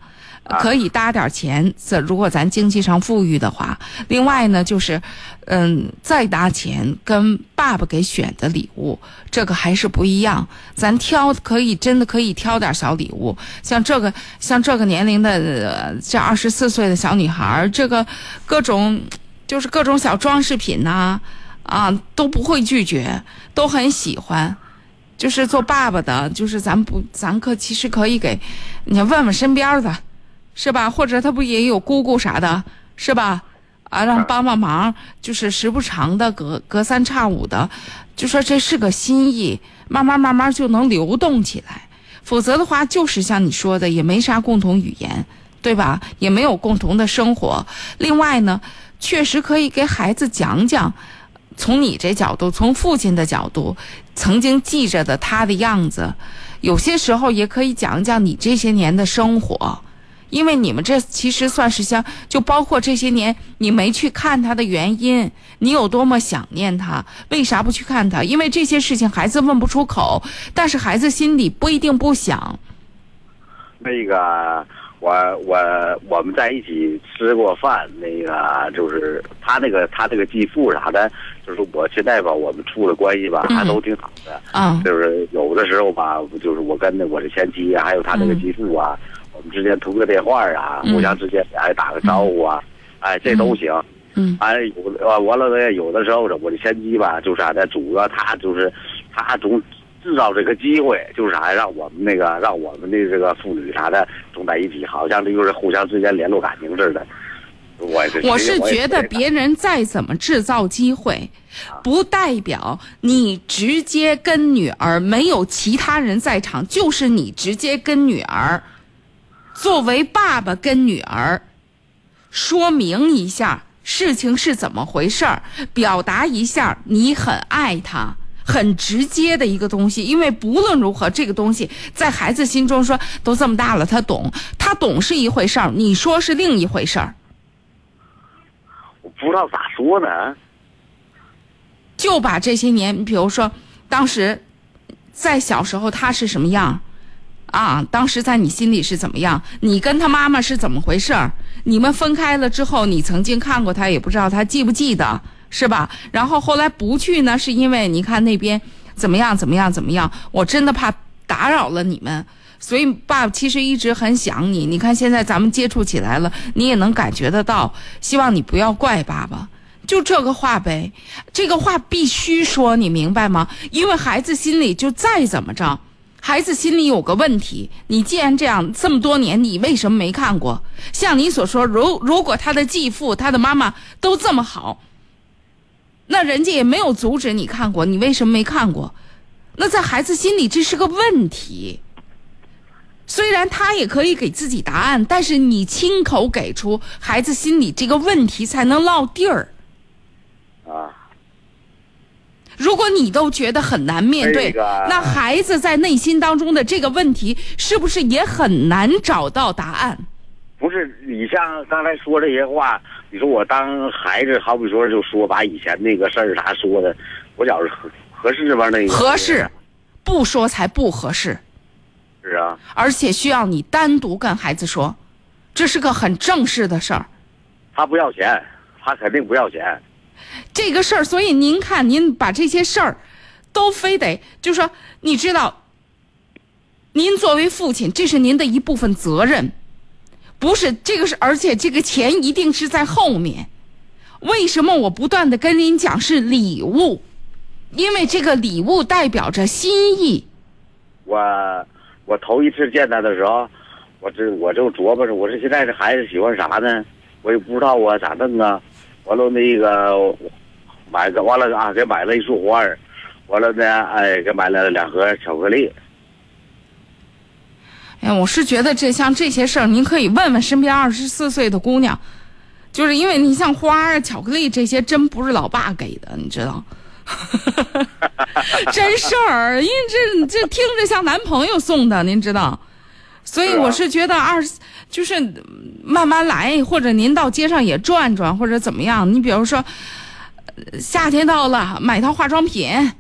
可以搭点钱。这如果咱经济上富裕的话，另外呢就是，嗯，再搭钱跟爸爸给选的礼物，这个还是不一样。咱挑可以真的可以挑点小礼物，像这个像这个年龄的呃这二十四岁的小女孩，这个各种就是各种小装饰品呐、啊，啊都不会拒绝，都很喜欢。就是做爸爸的，就是咱不，咱可其实可以给，你问问身边的，是吧？或者他不也有姑姑啥的，是吧？啊，让帮帮忙，就是时不常的隔隔三差五的，就说这是个心意，慢慢慢慢就能流动起来。否则的话，就是像你说的，也没啥共同语言，对吧？也没有共同的生活。另外呢，确实可以给孩子讲讲，从你这角度，从父亲的角度，曾经记着的他的样子，有些时候也可以讲讲你这些年的生活。因为你们这其实算是像，就包括这些年你没去看他的原因，你有多么想念他，为啥不去看他？因为这些事情孩子问不出口，但是孩子心里不一定不想。那个我我我们在一起吃过饭，那个就是他那个他这个继父啥的，就是我现在吧，我们处的关系吧，还都挺好的。嗯就是有的时候吧，就是我跟那我的前妻啊，还有他那个继父啊，我们之间通个电话啊，嗯。互相之间哎打个招呼啊，哎这都行。嗯，哎，有完了呢，有的时候我的前妻吧，就是啥的，主要他就是他总制造这个机会，就是啥让我们那个让我们的这个妇女啥的总在一起，好像这就是互相之间联络感情似的。我这我是觉得别人再怎么制造机会，不代表你直接跟女儿没有其他人在场，就是你直接跟女儿，作为爸爸跟女儿说明一下事情是怎么回事儿，表达一下你很爱她。很直接的一个东西，因为不论如何，这个东西在孩子心中说都这么大了，他懂，他懂是一回事儿，你说是另一回事儿。我不知道咋说呢。就把这些年，比如说当时在小时候他是什么样，啊，当时在你心里是怎么样？你跟他妈妈是怎么回事儿？你们分开了之后，你曾经看过他，也不知道他记不记得，是吧？然后后来不去呢，是因为你看那边怎么样怎么样怎么样？我真的怕打扰了你们，所以爸爸其实一直很想你。你看现在咱们接触起来了，你也能感觉得到。希望你不要怪爸爸。就这个话呗，这个话必须说，你明白吗？因为孩子心里就再怎么着，孩子心里有个问题。你既然这样这么多年，你为什么没看过？像你所说，如如果他的继父、他的妈妈都这么好，那人家也没有阻止你看过，你为什么没看过？那在孩子心里这是个问题。虽然他也可以给自己答案，但是你亲口给出，孩子心里这个问题才能落地儿。啊，如果你都觉得很难面对，这个那孩子在内心当中的这个问题，是不是也很难找到答案？不是你像刚才说这些话，你说我当孩子，好比说就说把以前那个事儿啥说的，我觉着合合适吗？那个合适，不说才不合适，是啊，而且需要你单独跟孩子说，这是个很正式的事儿。他不要钱，他肯定不要钱。这个事儿，所以您看，您把这些事儿都非得就说，你知道，您作为父亲，这是您的一部分责任，不是这个是，而且这个钱一定是在后面。为什么我不断的跟您讲是礼物？因为这个礼物代表着心意。我我头一次见他的时候，我这我就琢磨着，我说现在这孩子喜欢啥呢？我也不知道啊，咋弄啊？完了那个买个完了啊，给买了一束花儿，完了呢，哎，给买了两盒巧克力。哎，我是觉得这像这些事儿，您可以问问身边二十四岁的姑娘，就是因为你像花儿、巧克力这些，真不是老爸给的，你知道。真事儿，因为这这听着像男朋友送的，您知道，所以我是觉得二十就是慢慢来，或者您到街上也转转，或者怎么样。你比如说，呃夏天到了，买套化妆品，哎，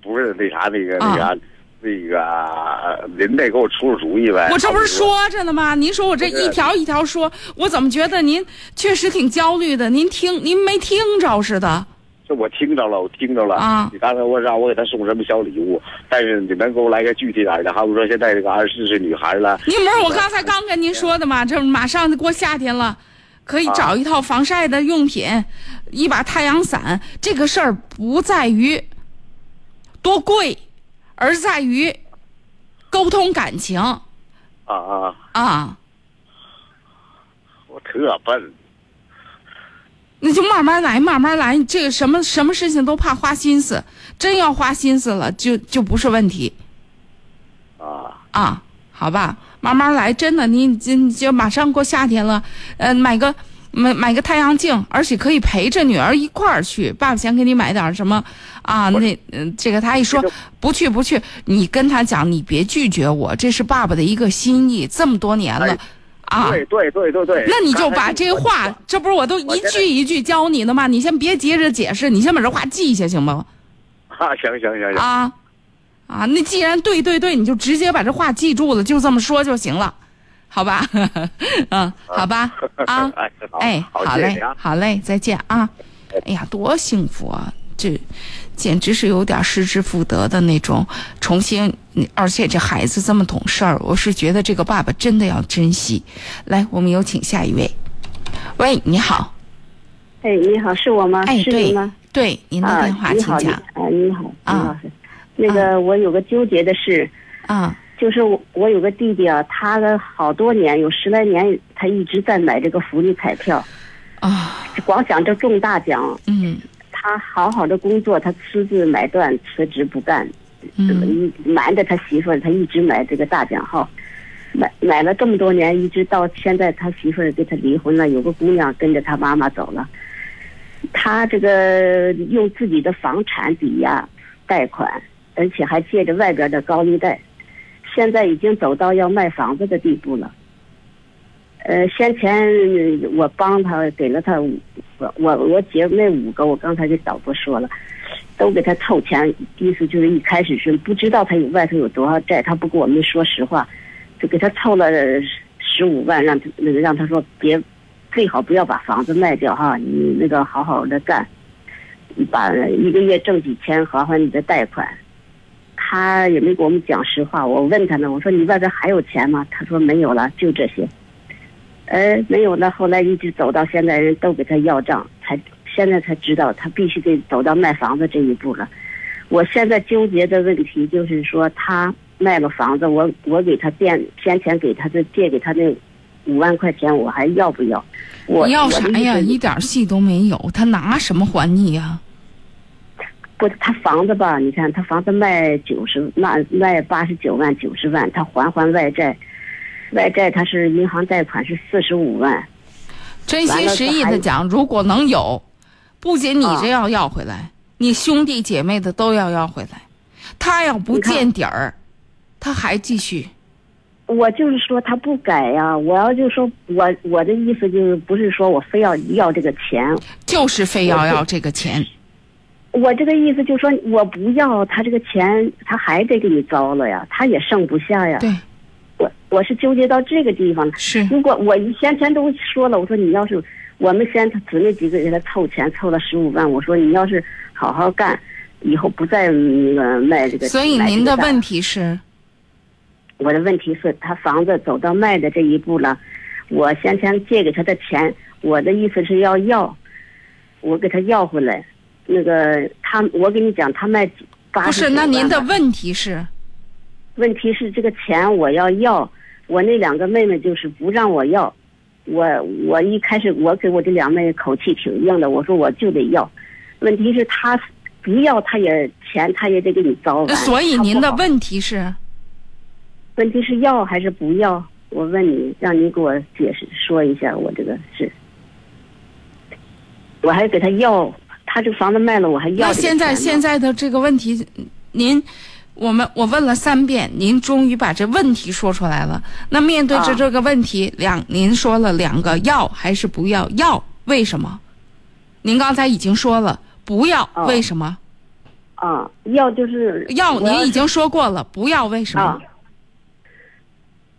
不是那啥那个那个、那个，您得给我出出主意呗。我这不是说着呢吗？您说我这一条一条说，我怎么觉得您确实挺焦虑的？您听，您没听着似的。这我听着了，我听着了。啊你刚才我让我给他送什么小礼物，但是你能给我来个具体点儿的？好比说现在这个二十四岁女孩了，您不是我刚才刚跟您说的吗？这马上就过夏天了，可以找一套防晒的用品，一把太阳伞。这个事儿不在于多贵，而在于沟通感情啊啊，啊。我特笨。那就慢慢来，慢慢来。这个什么什么事情都怕花心思，真要花心思了，就就不是问题啊啊。好吧，慢慢来，真的，你你你就马上过夏天了，呃，买个买买个太阳镜，而且可以陪着女儿一块儿去。爸爸想给你买点什么啊？那嗯、这个他一说不去不去，你跟他讲，你别拒绝我，这是爸爸的一个心意，这么多年了。哎啊，对对对对对。那你就把这话，这不是我都一句一句教你的吗？你先别急着解释，你先把这话记一下行吗？啊，行行行行。啊啊，那既然对对对，你就直接把这话记住了，就这么说就行了，好吧？嗯，好吧啊，哎好哎，好好嘞好嘞，再见啊！哎呀，多幸福啊！这简直是有点失之复得的那种重新，而且这孩子这么懂事儿，我是觉得这个爸爸真的要珍惜。来，我们有请下一位。喂，你好，哎，你好，是我吗？哎，对吗？对，您的啊，电话，请讲。啊，你好，啊。那个，我有个纠结的事，啊就是我我有个弟弟啊，他的好多年，有十来年，他一直在买这个福利彩票，啊，光想着中大奖。嗯他好好的工作，他私自买断，辞职不干，嗯瞒着他媳妇儿，他一直买这个大奖号，买买了这么多年，一直到现在，他媳妇儿跟他离婚了，有个姑娘跟着他妈妈走了。他这个用自己的房产抵押贷款，而且还借着外边的高利贷，现在已经走到要卖房子的地步了。呃，先前我帮他给了他，我我我姐那五个，我刚才给导播说了，都给他凑钱，意思就是一开始是不知道他有外头有多少债，他不跟我们说实话，就给他凑了十五万，让他那个让他说别，最好不要把房子卖掉哈，你那个好好的干，把一个月挣几千还还你的贷款。他也没给我们讲实话，我问他呢，我说你外边还有钱吗？他说没有了，就这些。呃，没有了。后来一直走到现在，人都给他要账，才现在才知道他必须得走到卖房子这一步了。我现在纠结的问题就是说，他卖了房子，我我给他垫先前给他的借给他那五万块钱，我还要不要？我你要啥呀？一点戏都没有，他拿什么还你呀？不他房子吧？你看他房子卖九十，卖卖八十九万、九十万，他还还外债，外债他是银行贷款是四十五万。真心实意的讲，如果能有，不仅你这要要回来，你兄弟姐妹的都要要回来。他要不见底儿，他还继续。我就是说他不改呀、我要就说我我的意思就是不是说我非要要这个钱，就是非要要这个钱。我这个意思就是说我不要他这个钱，他还得给你糟了呀，他也剩不下呀。对，我我是纠结到这个地方了。是，如果我先前都说了，我说你要是我们先姊妹几个给他凑钱，凑了十五万，我说你要是好好干，以后不再那个卖这个。所以您的问题是，我的问题是，他房子走到卖的这一步了，我先前借给他的钱，我的意思是要要，我给他要回来。那个他，我跟你讲，他卖八不是？那您的问题是？问题是这个钱我要要，我那两个妹妹就是不让我要，我我一开始我给我这两妹妹口气挺硬的，我说我就得要，问题是他不要，他也钱他也得给你糟完。所以您的问题是？问题是要还是不要？我问你，让你给我解释说一下，我这个是，我还给他要，他这个房子卖了，我还要那现在现在的这个问题，您，我们我问了三遍，您终于把这问题说出来了。那面对着啊这个问题，两您说了两个要还是不要？要为什么？您刚才已经说了不要，哦为什么？啊，要就是要您已经说过了，不要为什么？啊，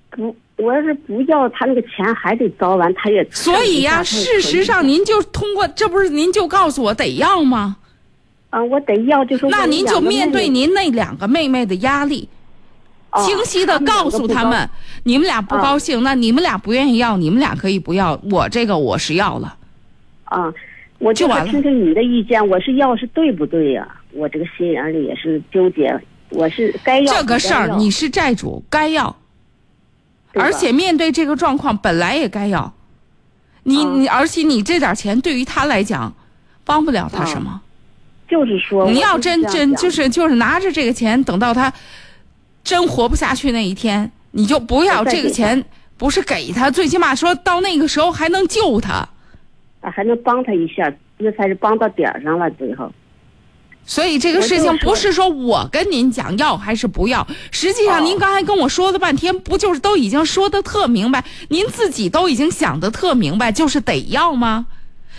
不，我要是不要他那个钱还得糟完，他也所以呀，事实上您就通过，这不是您就告诉我得要吗？啊，我得要，就说我那您就面对您那两个妹妹的压力，哦清晰的告诉他们，你们俩不高兴，那你们俩不愿意要，你们俩可以不要，我这个我是要了。啊，我就想听听你的意见，我是要是对不对呀、我这个心眼里也是纠结，我是该要这个事儿你是债主，该要，而且面对这个状况本来也该要。你嗯你，而且你这点钱对于他来讲，帮不了他什么。就是说，你要真真就是就是拿着这个钱，等到他真活不下去那一天，你就不要这个钱，不是给他，最起码说到那个时候还能救他。啊，还能帮他一下，这才是帮到点儿上了。最后，所以这个事情不是说我跟您讲要还是不要，实际上哦您刚才跟我说了半天，不就是都已经说的特明白，您自己都已经想的特明白，就是得要吗？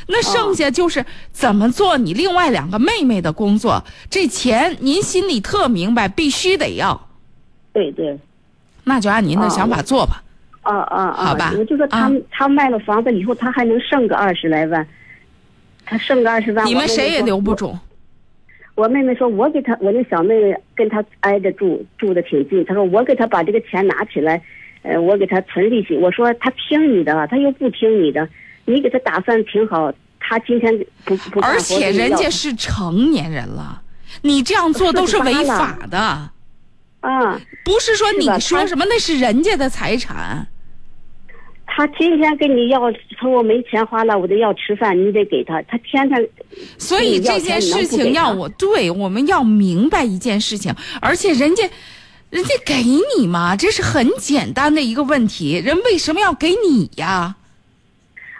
那剩下就是怎么做你另外两个妹妹的工作，这钱您心里特明白，必须得要，对对，那就按您的哦想法做吧。啊啊啊！好吧我就说他、啊他卖了房子以后，他还能剩个二十来万，他剩个二十万，你们谁也留不。住。我妹妹说，我给她，我那小妹妹跟她挨着住，住的挺近。她说我给她把这个钱拿起来，呃，我给她存利息。我说她听你的，她又不听你的，你给她打算挺好，她今天不不 而且人家是成年人了，你这样做都是违法的。啊，不是说你说什么那是人家的财产。他今天跟你要，说我没钱花了，我得要吃饭，你得给他。他天天，所以这件事情要我对我们要明白一件事情，而且人家，人家给你嘛，这是很简单的一个问题，人为什么要给你呀？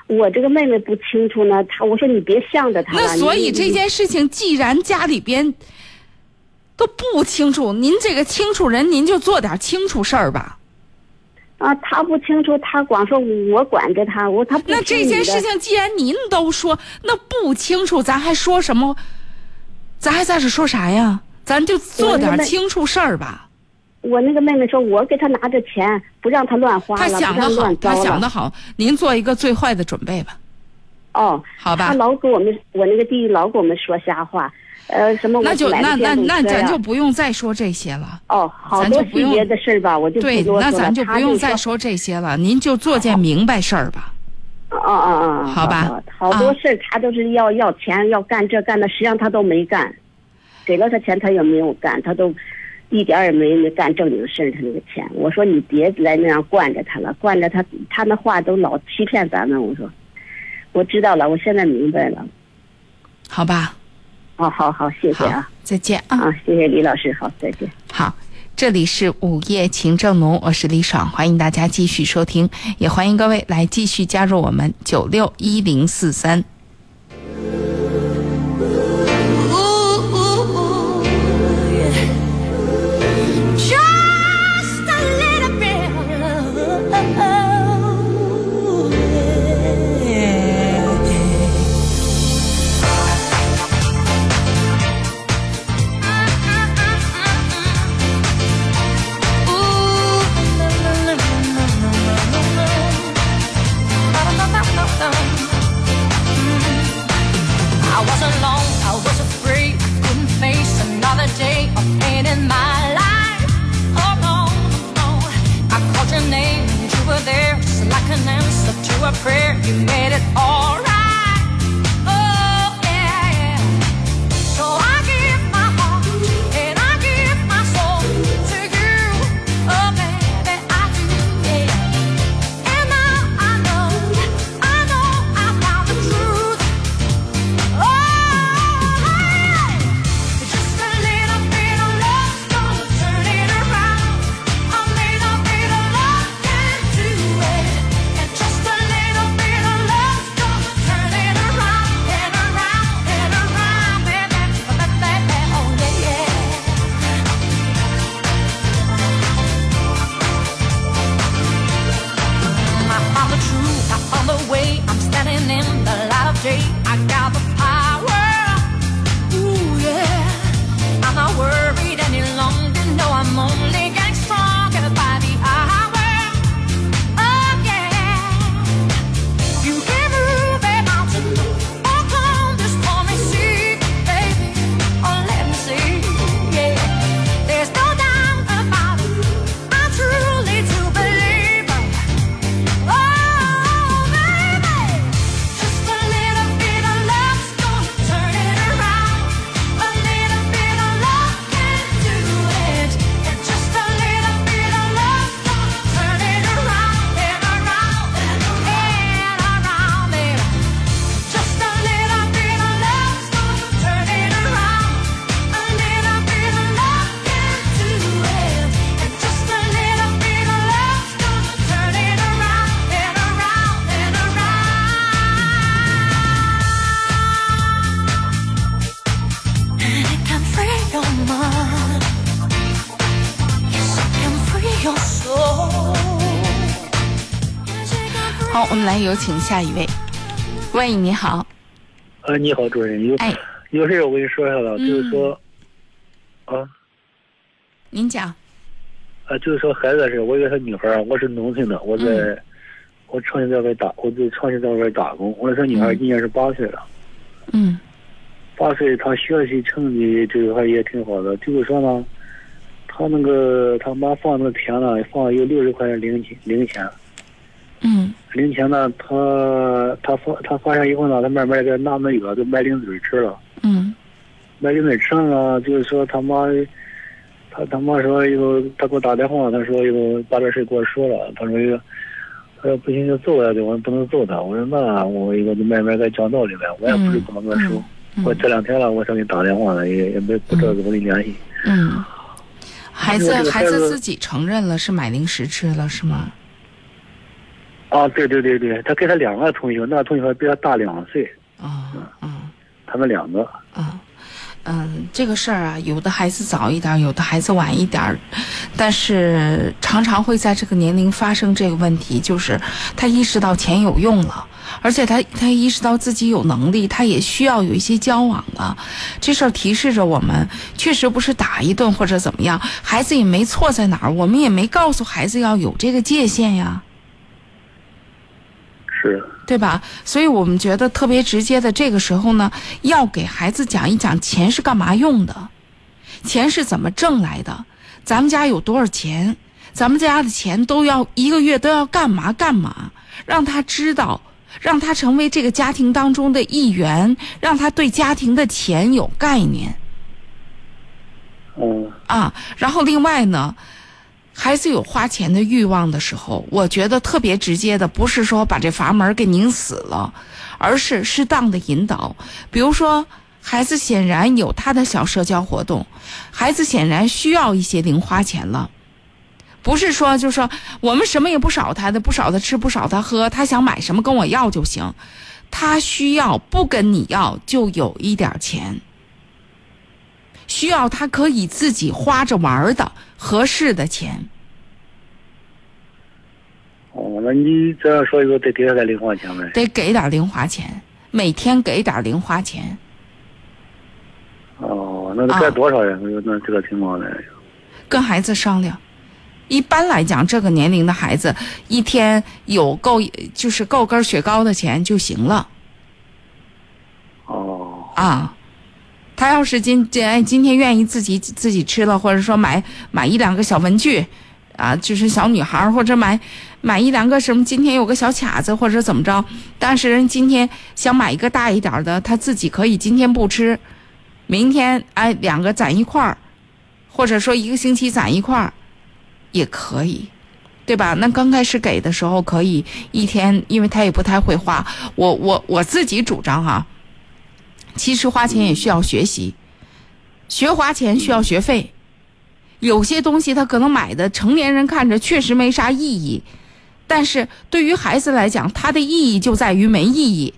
我这个妹妹不清楚呢。他我说你别向着他。那所以这件事情，既然家里边都不清楚，您这个清楚人，您就做点清楚事儿吧。啊，他不清楚，他光说我管着他，我他不那这件事情既然您都说，那不清楚，咱还说什么？咱还在这说啥呀？咱就做点清楚事儿吧。我那个妹妹说，我给他拿着钱，不让他乱花他想的好他想。的好，您做一个最坏的准备吧。哦，好吧他老给我们，我那个弟弟老给我们说瞎话，呃，什么那就那那那咱就不用再说这些了。哦，好多咱就不用细节的事儿吧，我就对。那咱就不用再说说这些了，您就做件明白事儿吧。哦哦哦，好吧啊好多事儿他都是要要钱，要干这干那，实际上他都没干，给了他钱他也没有干，他都一点儿也没没干正经事儿。他那个钱，我说你别来那样惯着他了，惯着他，他那话都老欺骗咱们。我说我知道了，我现在明白了。好吧，好好好，谢谢啊，再见啊。啊，谢谢李老师，好，再见。好，这里是午夜情正浓，我是李爽，欢迎大家继续收听，也欢迎各位来继续加入我们九六一零四三。有请下一位。喂，你好，呃，你好，主任，有、哎。有事我跟你说一下子，就是说，啊，您讲。啊，就是说孩子的事，我有个小女孩儿，我是农村的，我在、嗯。我长期在外打，我在长期在外打工，我那小女孩今年是八岁了，嗯。八岁，她学习成绩这个还也挺好的，就是说呢，她那个她妈放那个钱呢，放有六十块钱零钱零钱，嗯零钱呢，他他发他发现以后呢，他慢慢的拿那个就买零嘴吃了。嗯买零嘴吃了，就是说他妈，他他妈说以后他给我打电话，他说以后把这事给我说了，他说一个，他说不行就揍他，我不能揍他。我说那我一个就慢慢给讲道理呗，我也不是怎么跟他说。我这两天了，我想给你打电话了，也也没不知道怎么跟你联系。嗯，孩子孩子自己承认了是买零食吃了是吗？啊，对对对对，他跟他两个同学，那个同学比他大两岁。啊嗯，他们两个。啊，嗯，这个事儿啊，有的孩子早一点儿，有的孩子晚一点儿，但是常常会在这个年龄发生这个问题，就是他意识到钱有用了，而且他他意识到自己有能力，他也需要有一些交往了。这事儿提示着我们，确实不是打一顿或者怎么样，孩子也没错在哪儿，我们也没告诉孩子要有这个界限呀。是对吧？所以我们觉得特别直接的，这个时候呢，要给孩子讲一讲钱是干嘛用的，钱是怎么挣来的，咱们家有多少钱，咱们家的钱都要一个月都要干嘛干嘛，让他知道，让他成为这个家庭当中的一员，让他对家庭的钱有概念。嗯啊，然后另外呢，孩子有花钱的欲望的时候，我觉得特别直接的，不是说把这阀门给拧死了，而是适当的引导。比如说，孩子显然有他的小社交活动，孩子显然需要一些零花钱了。不是说就说我们什么也不少他的，不少他吃，不少他喝，他想买什么跟我要就行。他需要不跟你要就有一点钱。需要他可以自己花着玩的合适的钱。哦，那你这样说以后得给他点零花钱呗？得给点零花钱，每天给点零花钱。哦，那得该多少呀？那那这个情况呢？跟孩子商量。一般来讲，这个年龄的孩子一天有够就是够根雪糕的钱就行了。哦。啊。他要是今今今天愿意自己自己吃了，或者说买买一两个小文具，啊，就是小女孩或者买买一两个什么，今天有个小卡子或者怎么着，但是人今天想买一个大一点的，他自己可以今天不吃，明天哎两个攒一块儿，或者说一个星期攒一块儿，也可以，对吧？那刚开始给的时候可以一天，因为他也不太会花，我我我自己主张哈。其实花钱也需要学习，学花钱需要学费。有些东西他可能买的成年人看着确实没啥意义，但是对于孩子来讲，它的意义就在于没意义。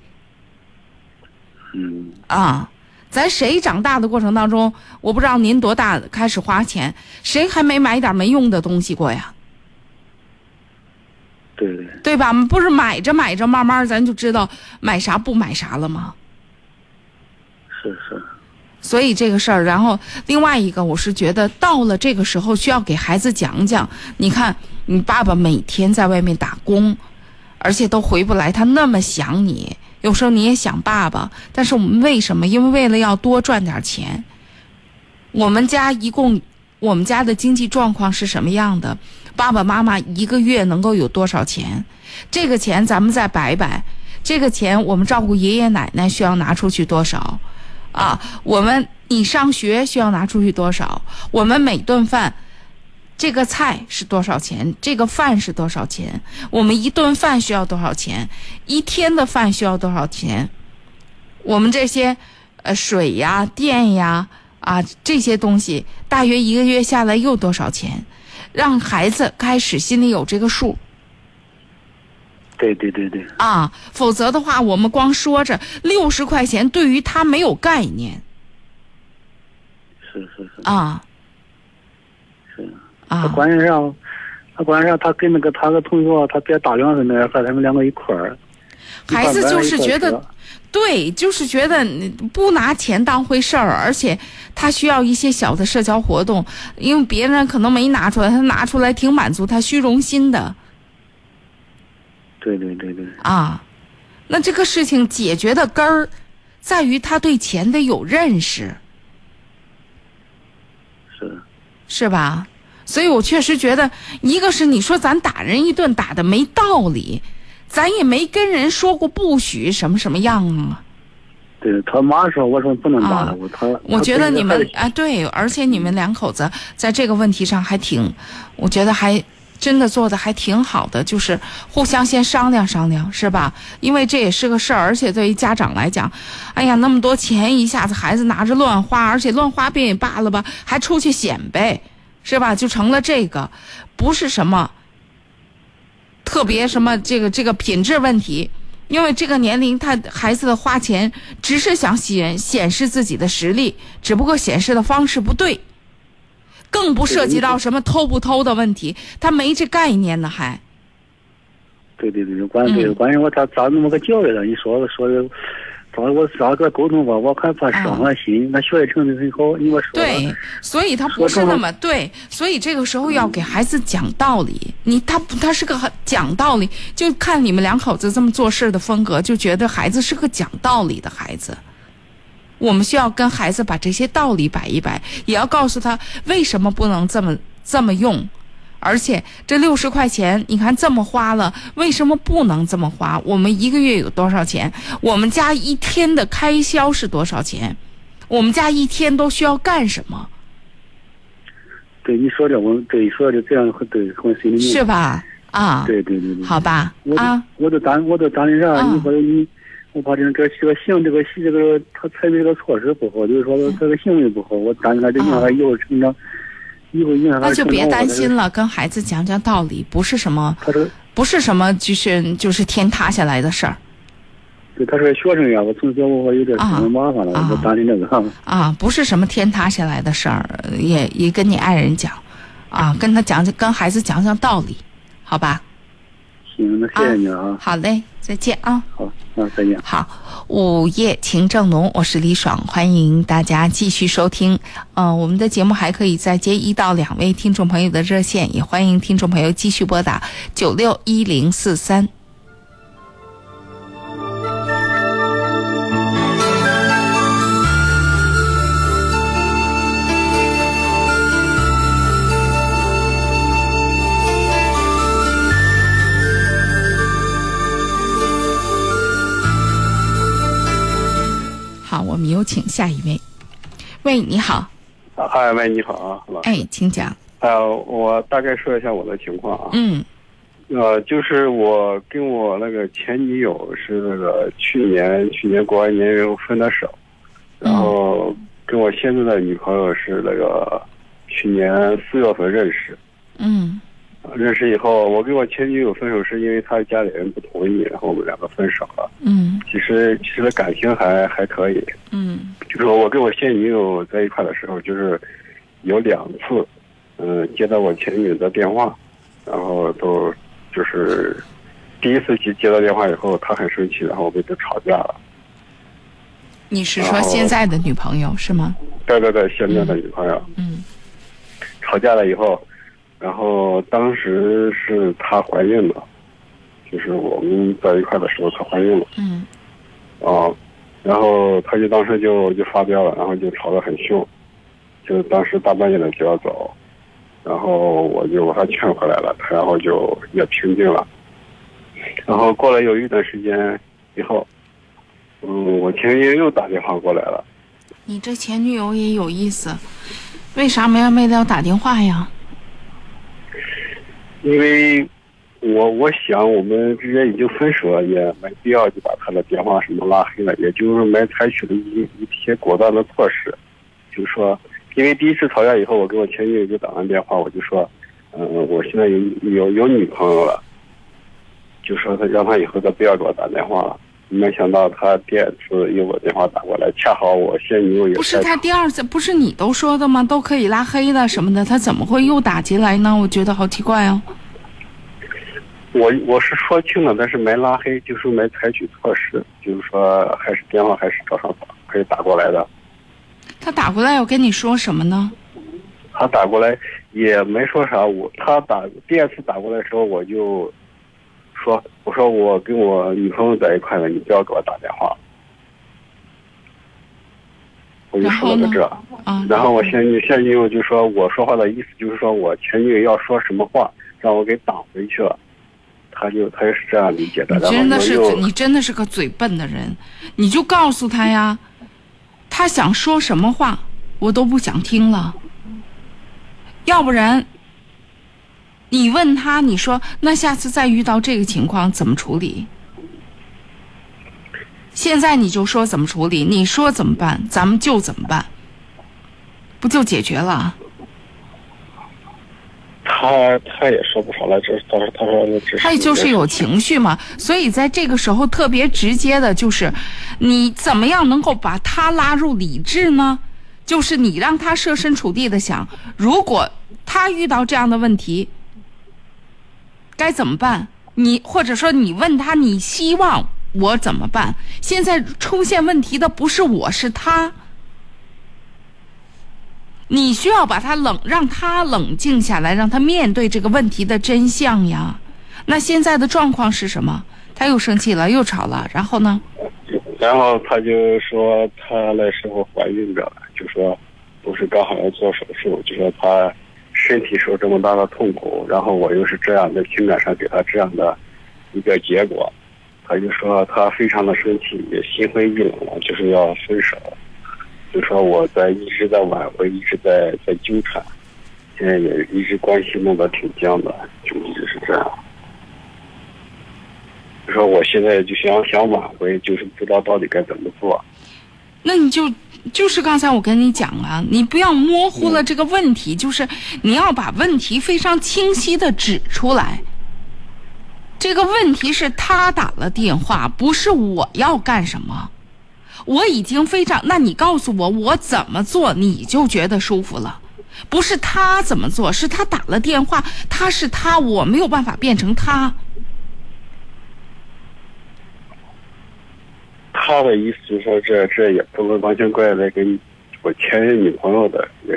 嗯。啊，咱谁长大的过程当中，我不知道您多大开始花钱，谁还没买点没用的东西过呀？对对。对吧？不是买着买着，慢慢咱就知道买啥不买啥了吗？是是，所以这个事儿，然后另外一个，我是觉得到了这个时候，需要给孩子讲讲。你看，你爸爸每天在外面打工，而且都回不来，他那么想你，有时候你也想爸爸。但是我们为什么？因为为了要多赚点钱。我们家一共，我们家的经济状况是什么样的？爸爸妈妈一个月能够有多少钱？这个钱咱们再摆摆，这个钱我们照顾爷爷奶奶需要拿出去多少？啊，我们你上学需要拿出去多少？我们每顿饭，这个菜是多少钱？这个饭是多少钱？我们一顿饭需要多少钱？一天的饭需要多少钱？我们这些，呃，水呀、电呀，啊，这些东西，大约一个月下来又多少钱？让孩子开始心里有这个数。对对对对。啊，否则的话，我们光说着六十块钱，对于他没有概念。是是是。啊。是。啊。他关键上，他关键上，他跟那个他的同学，他别大两岁那和他们两个一块儿。孩子就是觉得，对，就是觉得不拿钱当回事儿，而且他需要一些小的社交活动，因为别人可能没拿出来，他拿出来挺满足他虚荣心的。对对对对。啊，那这个事情解决的根儿，在于他对钱得有认识。是。是吧？所以我确实觉得，一个是你说咱打人一顿打的没道理，咱也没跟人说过不许什么什么样啊。对他妈说，我说不能打他，我他。我觉得你们啊，对，而且你们两口子在这个问题上还挺，我觉得还。真的做的还挺好的，就是互相先商量商量，是吧？因为这也是个事儿，而且对于家长来讲，哎呀，那么多钱一下子孩子拿着乱花，而且乱花便也罢了吧，还出去显摆，是吧？就成了这个，不是什么特别什么这个这个品质问题。因为这个年龄，他孩子的花钱只是想显显示自己的实力，只不过显示的方式不对，更不涉及到什么偷不偷的问题，他没这概念呢，还。对对对，关对嗯关键我咋咋那么个教育了？你说说的，找我咋个沟通吧？我看他伤了心，他学习成绩很好，你给我说啊对，所以他不是那么对，所以这个时候要给孩子讲道理。你他不他是个很讲道理，就看你们两口子这么做事的风格，就觉得孩子是个讲道理的孩子。我们需要跟孩子把这些道理摆一摆，也要告诉他为什么不能这么这么用。而且这六十块钱，你看这么花了，为什么不能这么花？我们一个月有多少钱？我们家一天的开销是多少钱？我们家一天都需要干什么？对你说的，我对说的这样会对是？吧？啊，对对对对。好吧，我啊，我都当我都担心啥？你说你，我怕这这这个行这个这个他采取这个措施不好，就是说他这个行为不好，我担心他这影响他以后成长，以后影响他那就别担心了，跟孩子讲讲道理，不是什么，不是什么，就是就是天塌下来的事儿对，他是个学生呀，我从小我有点挺麻烦了，我担心这个。啊，不是什么天塌下来的事儿，也也跟你爱人讲，啊，跟他讲讲，跟孩子讲讲道理，好吧？行，那谢谢你啊。好嘞，再见啊。好，那再见。好，午夜情正浓，我是李爽，欢迎大家继续收听。呃，我们的节目还可以再接一到两位听众朋友的热线，也欢迎听众朋友继续拨打九六一零四三。好，我们有请下一位。喂，你好，嗨，喂，你好啊，老师。哎，请讲。呃，我大概说一下我的情况啊。嗯呃，就是我跟我那个前女友是那个去年去年过完年以后分的手，然后跟我现在的女朋友是那个去年四月份认识，嗯认识以后，我跟我前女友分手是因为她家里人不同意，然后我们两个分手了。嗯其实其实感情还还可以，嗯就是说我跟我现女友在一块的时候，就是有两次，嗯、接到我前女友的电话，然后都就是第一次接接到电话以后，她很生气，然后我们就吵架了。你是说现在的女朋友是吗？对对对，现在的女朋友。嗯。吵架了以后，然后当时是她怀孕了，就是我们在一块的时候她怀孕了。嗯啊，然后她就当时就就发飙了，然后就吵得很凶，就当时大半夜的就要走，然后我就把她劝回来了，她然后就也平静了。然后过了有一段时间以后，嗯，我前女友又打电话过来了，你这前女友也有意思，为啥没完没了打电话呀？因为我我想我们之间已经分手了，也没必要就把他的电话什么拉黑了，也就是没采取了一一些果断的措施，就是说，因为第一次吵架以后，我跟我前女友就打完电话，我就说，嗯、我现在有有有女朋友了，就说他让他以后再不要给我打电话了。没想到他第二次又把电话打过来，恰好我现女友也不是他第二次，不是你都说的吗？都可以拉黑的什么的，他怎么会又打进来呢？我觉得好奇怪哦。我我是说清了，但是没拉黑，就是没采取措施，就是说还是电话还是照常打，可以打过来的。他打过来要跟你说什么呢？他打过来也没说啥，我他打第二次打过来的时候，我就说我说我跟我女朋友在一块呢，你不要给我打电话。我就说了个这，啊，然后我现女现女友就说我说话的意思就是说我前女友要说什么话，让我给挡回去了。他就他也是这样理解的，真的是你真的是个嘴笨的人，你就告诉他呀，他想说什么话，我都不想听了。要不然，你问他，你说那下次再遇到这个情况怎么处理？现在你就说怎么处理，你说怎么办，咱们就怎么办，不就解决了？他他他也说不上来，这他说他说他也就是有情绪嘛，所以在这个时候特别直接的就是，你怎么样能够把他拉入理智呢？就是你让他设身处地的想，如果他遇到这样的问题，该怎么办？你或者说你问他，你希望我怎么办？现在出现问题的不是我，是他。你需要把他冷，让他冷静下来，让他面对这个问题的真相呀。那现在的状况是什么？他又生气了，又吵了，然后呢？然后他就说他那时候怀孕着，就说不是刚好要做手术，就说他身体受这么大的痛苦，然后我又是这样的情感上给他这样的一个结果，他就说他非常的生气，也心灰意冷了，就是要分手，就说我在一直在挽回，一直在在纠缠，现在也一直关系弄得挺僵的，就一直是这样。就说我现在就想想挽回，就是不知道到底该怎么做。那你就就是刚才我跟你讲了，你不要模糊了这个问题，就是你要把问题非常清晰的指出来。这个问题是他打了电话，不是我要干什么。我已经非常，那你告诉我我怎么做，你就觉得舒服了。不是他怎么做，是他打了电话，他是他，我没有办法变成他。他的意思就是说这这也不能完全怪那个我前任女朋友的，也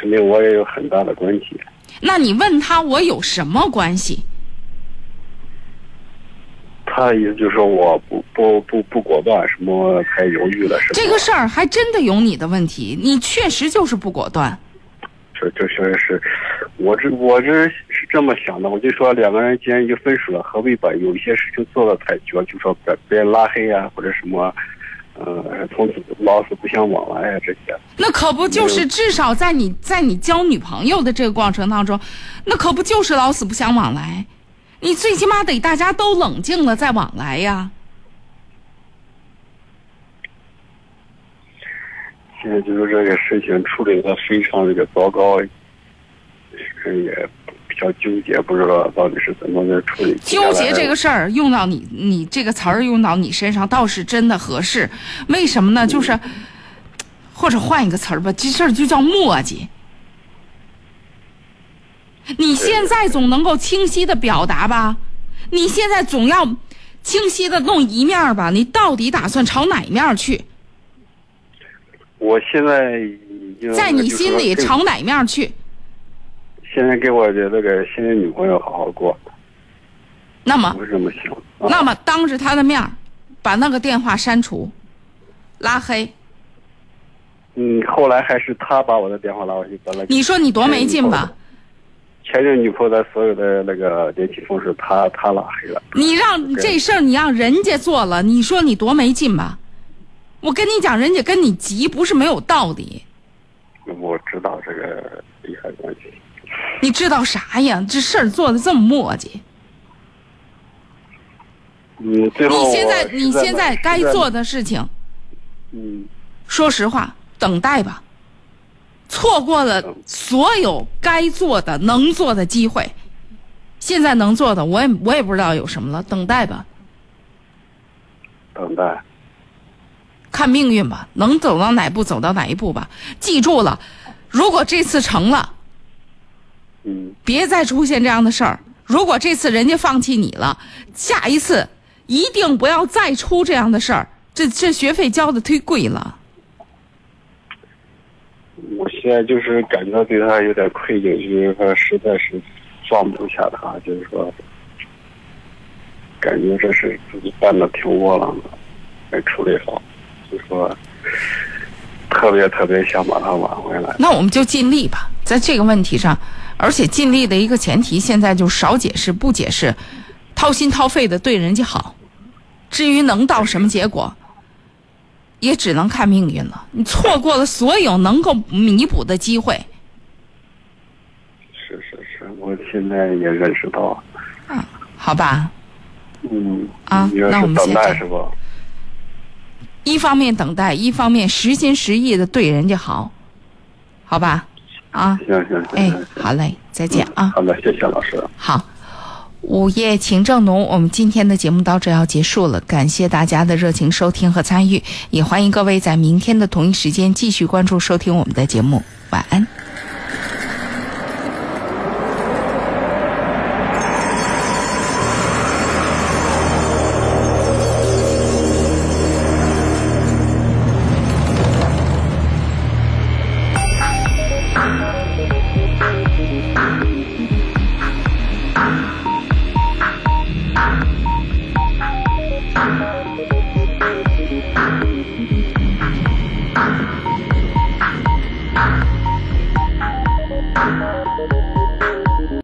肯定我也有很大的关系。那你问他我有什么关系？他的意思就是说我不不不不果断，什么太犹豫了，什么这个事儿还真的有你的问题，你确实就是不果断。这这确实是，我这我这是这么想的，我就说两个人既然已经分手了，何必把有一些事情做到太绝，就说把别人拉黑啊，或者什么，呃，从此老死不相往来啊这些。那可不就是至少在你在你交女朋友的这个过程当中，那可不就是老死不相往来？你最起码得大家都冷静了再往来呀。现在就是这个事情处理的非常这个糟糕，也比较纠结，不知道到底是怎么个处理。纠结这个事儿用到你你这个词儿用到你身上倒是真的合适，为什么呢？就是或者换一个词儿吧，这事儿就叫磨叽。你现在总能够清晰的表达吧？你现在总要清晰的弄一面儿吧？你到底打算朝哪一面儿去？我现在已经在你心里朝哪面儿去？现在给我的那个现任女朋友好好过，那么我是这么想。啊那么当着他的面儿，把那个电话删除、拉黑。嗯，后来还是他把我的电话拉过去，把那个你说你多没劲吧？前任女朋友的所有的那个联系方式，他他拉黑了。你让这事儿你让人家做了，你说你多没劲吧？我跟你讲，人家跟你急不是没有道理。我知道这个利害关系。你知道啥呀？这事儿做的这么磨叽，嗯，最后你现在你现在该做的，的事情，嗯，说实话，等待吧。错过了所有该做的、能做的机会，现在能做的，我也我也不知道有什么了，等待吧，等待。看命运吧，能走到哪步走到哪一步吧。记住了，如果这次成了，嗯，别再出现这样的事儿。如果这次人家放弃你了，下一次一定不要再出这样的事儿。这这学费交的忒贵了。我现在就是感觉对他有点愧疚，就是说实在是放不下他，就是说，感觉这事自己办的挺窝囊的，没处理好，就说特别特别想把他挽回来。那我们就尽力吧，在这个问题上，而且尽力的一个前提，现在就少解释，不解释，掏心掏肺的对人家好。至于能到什么结果，也只能看命运了。你错过了所有能够弥补的机会。是是是，我现在也认识到，嗯好吧，嗯，啊那我们先？一方面等待，一方面实心实意的对人家好，好吧？啊。行行行，哎，好嘞，再见啊。好的，谢谢老师。好，午夜情正浓，我们今天的节目到这要结束了，感谢大家的热情收听和参与，也欢迎各位在明天的同一时间继续关注收听我们的节目。晚安。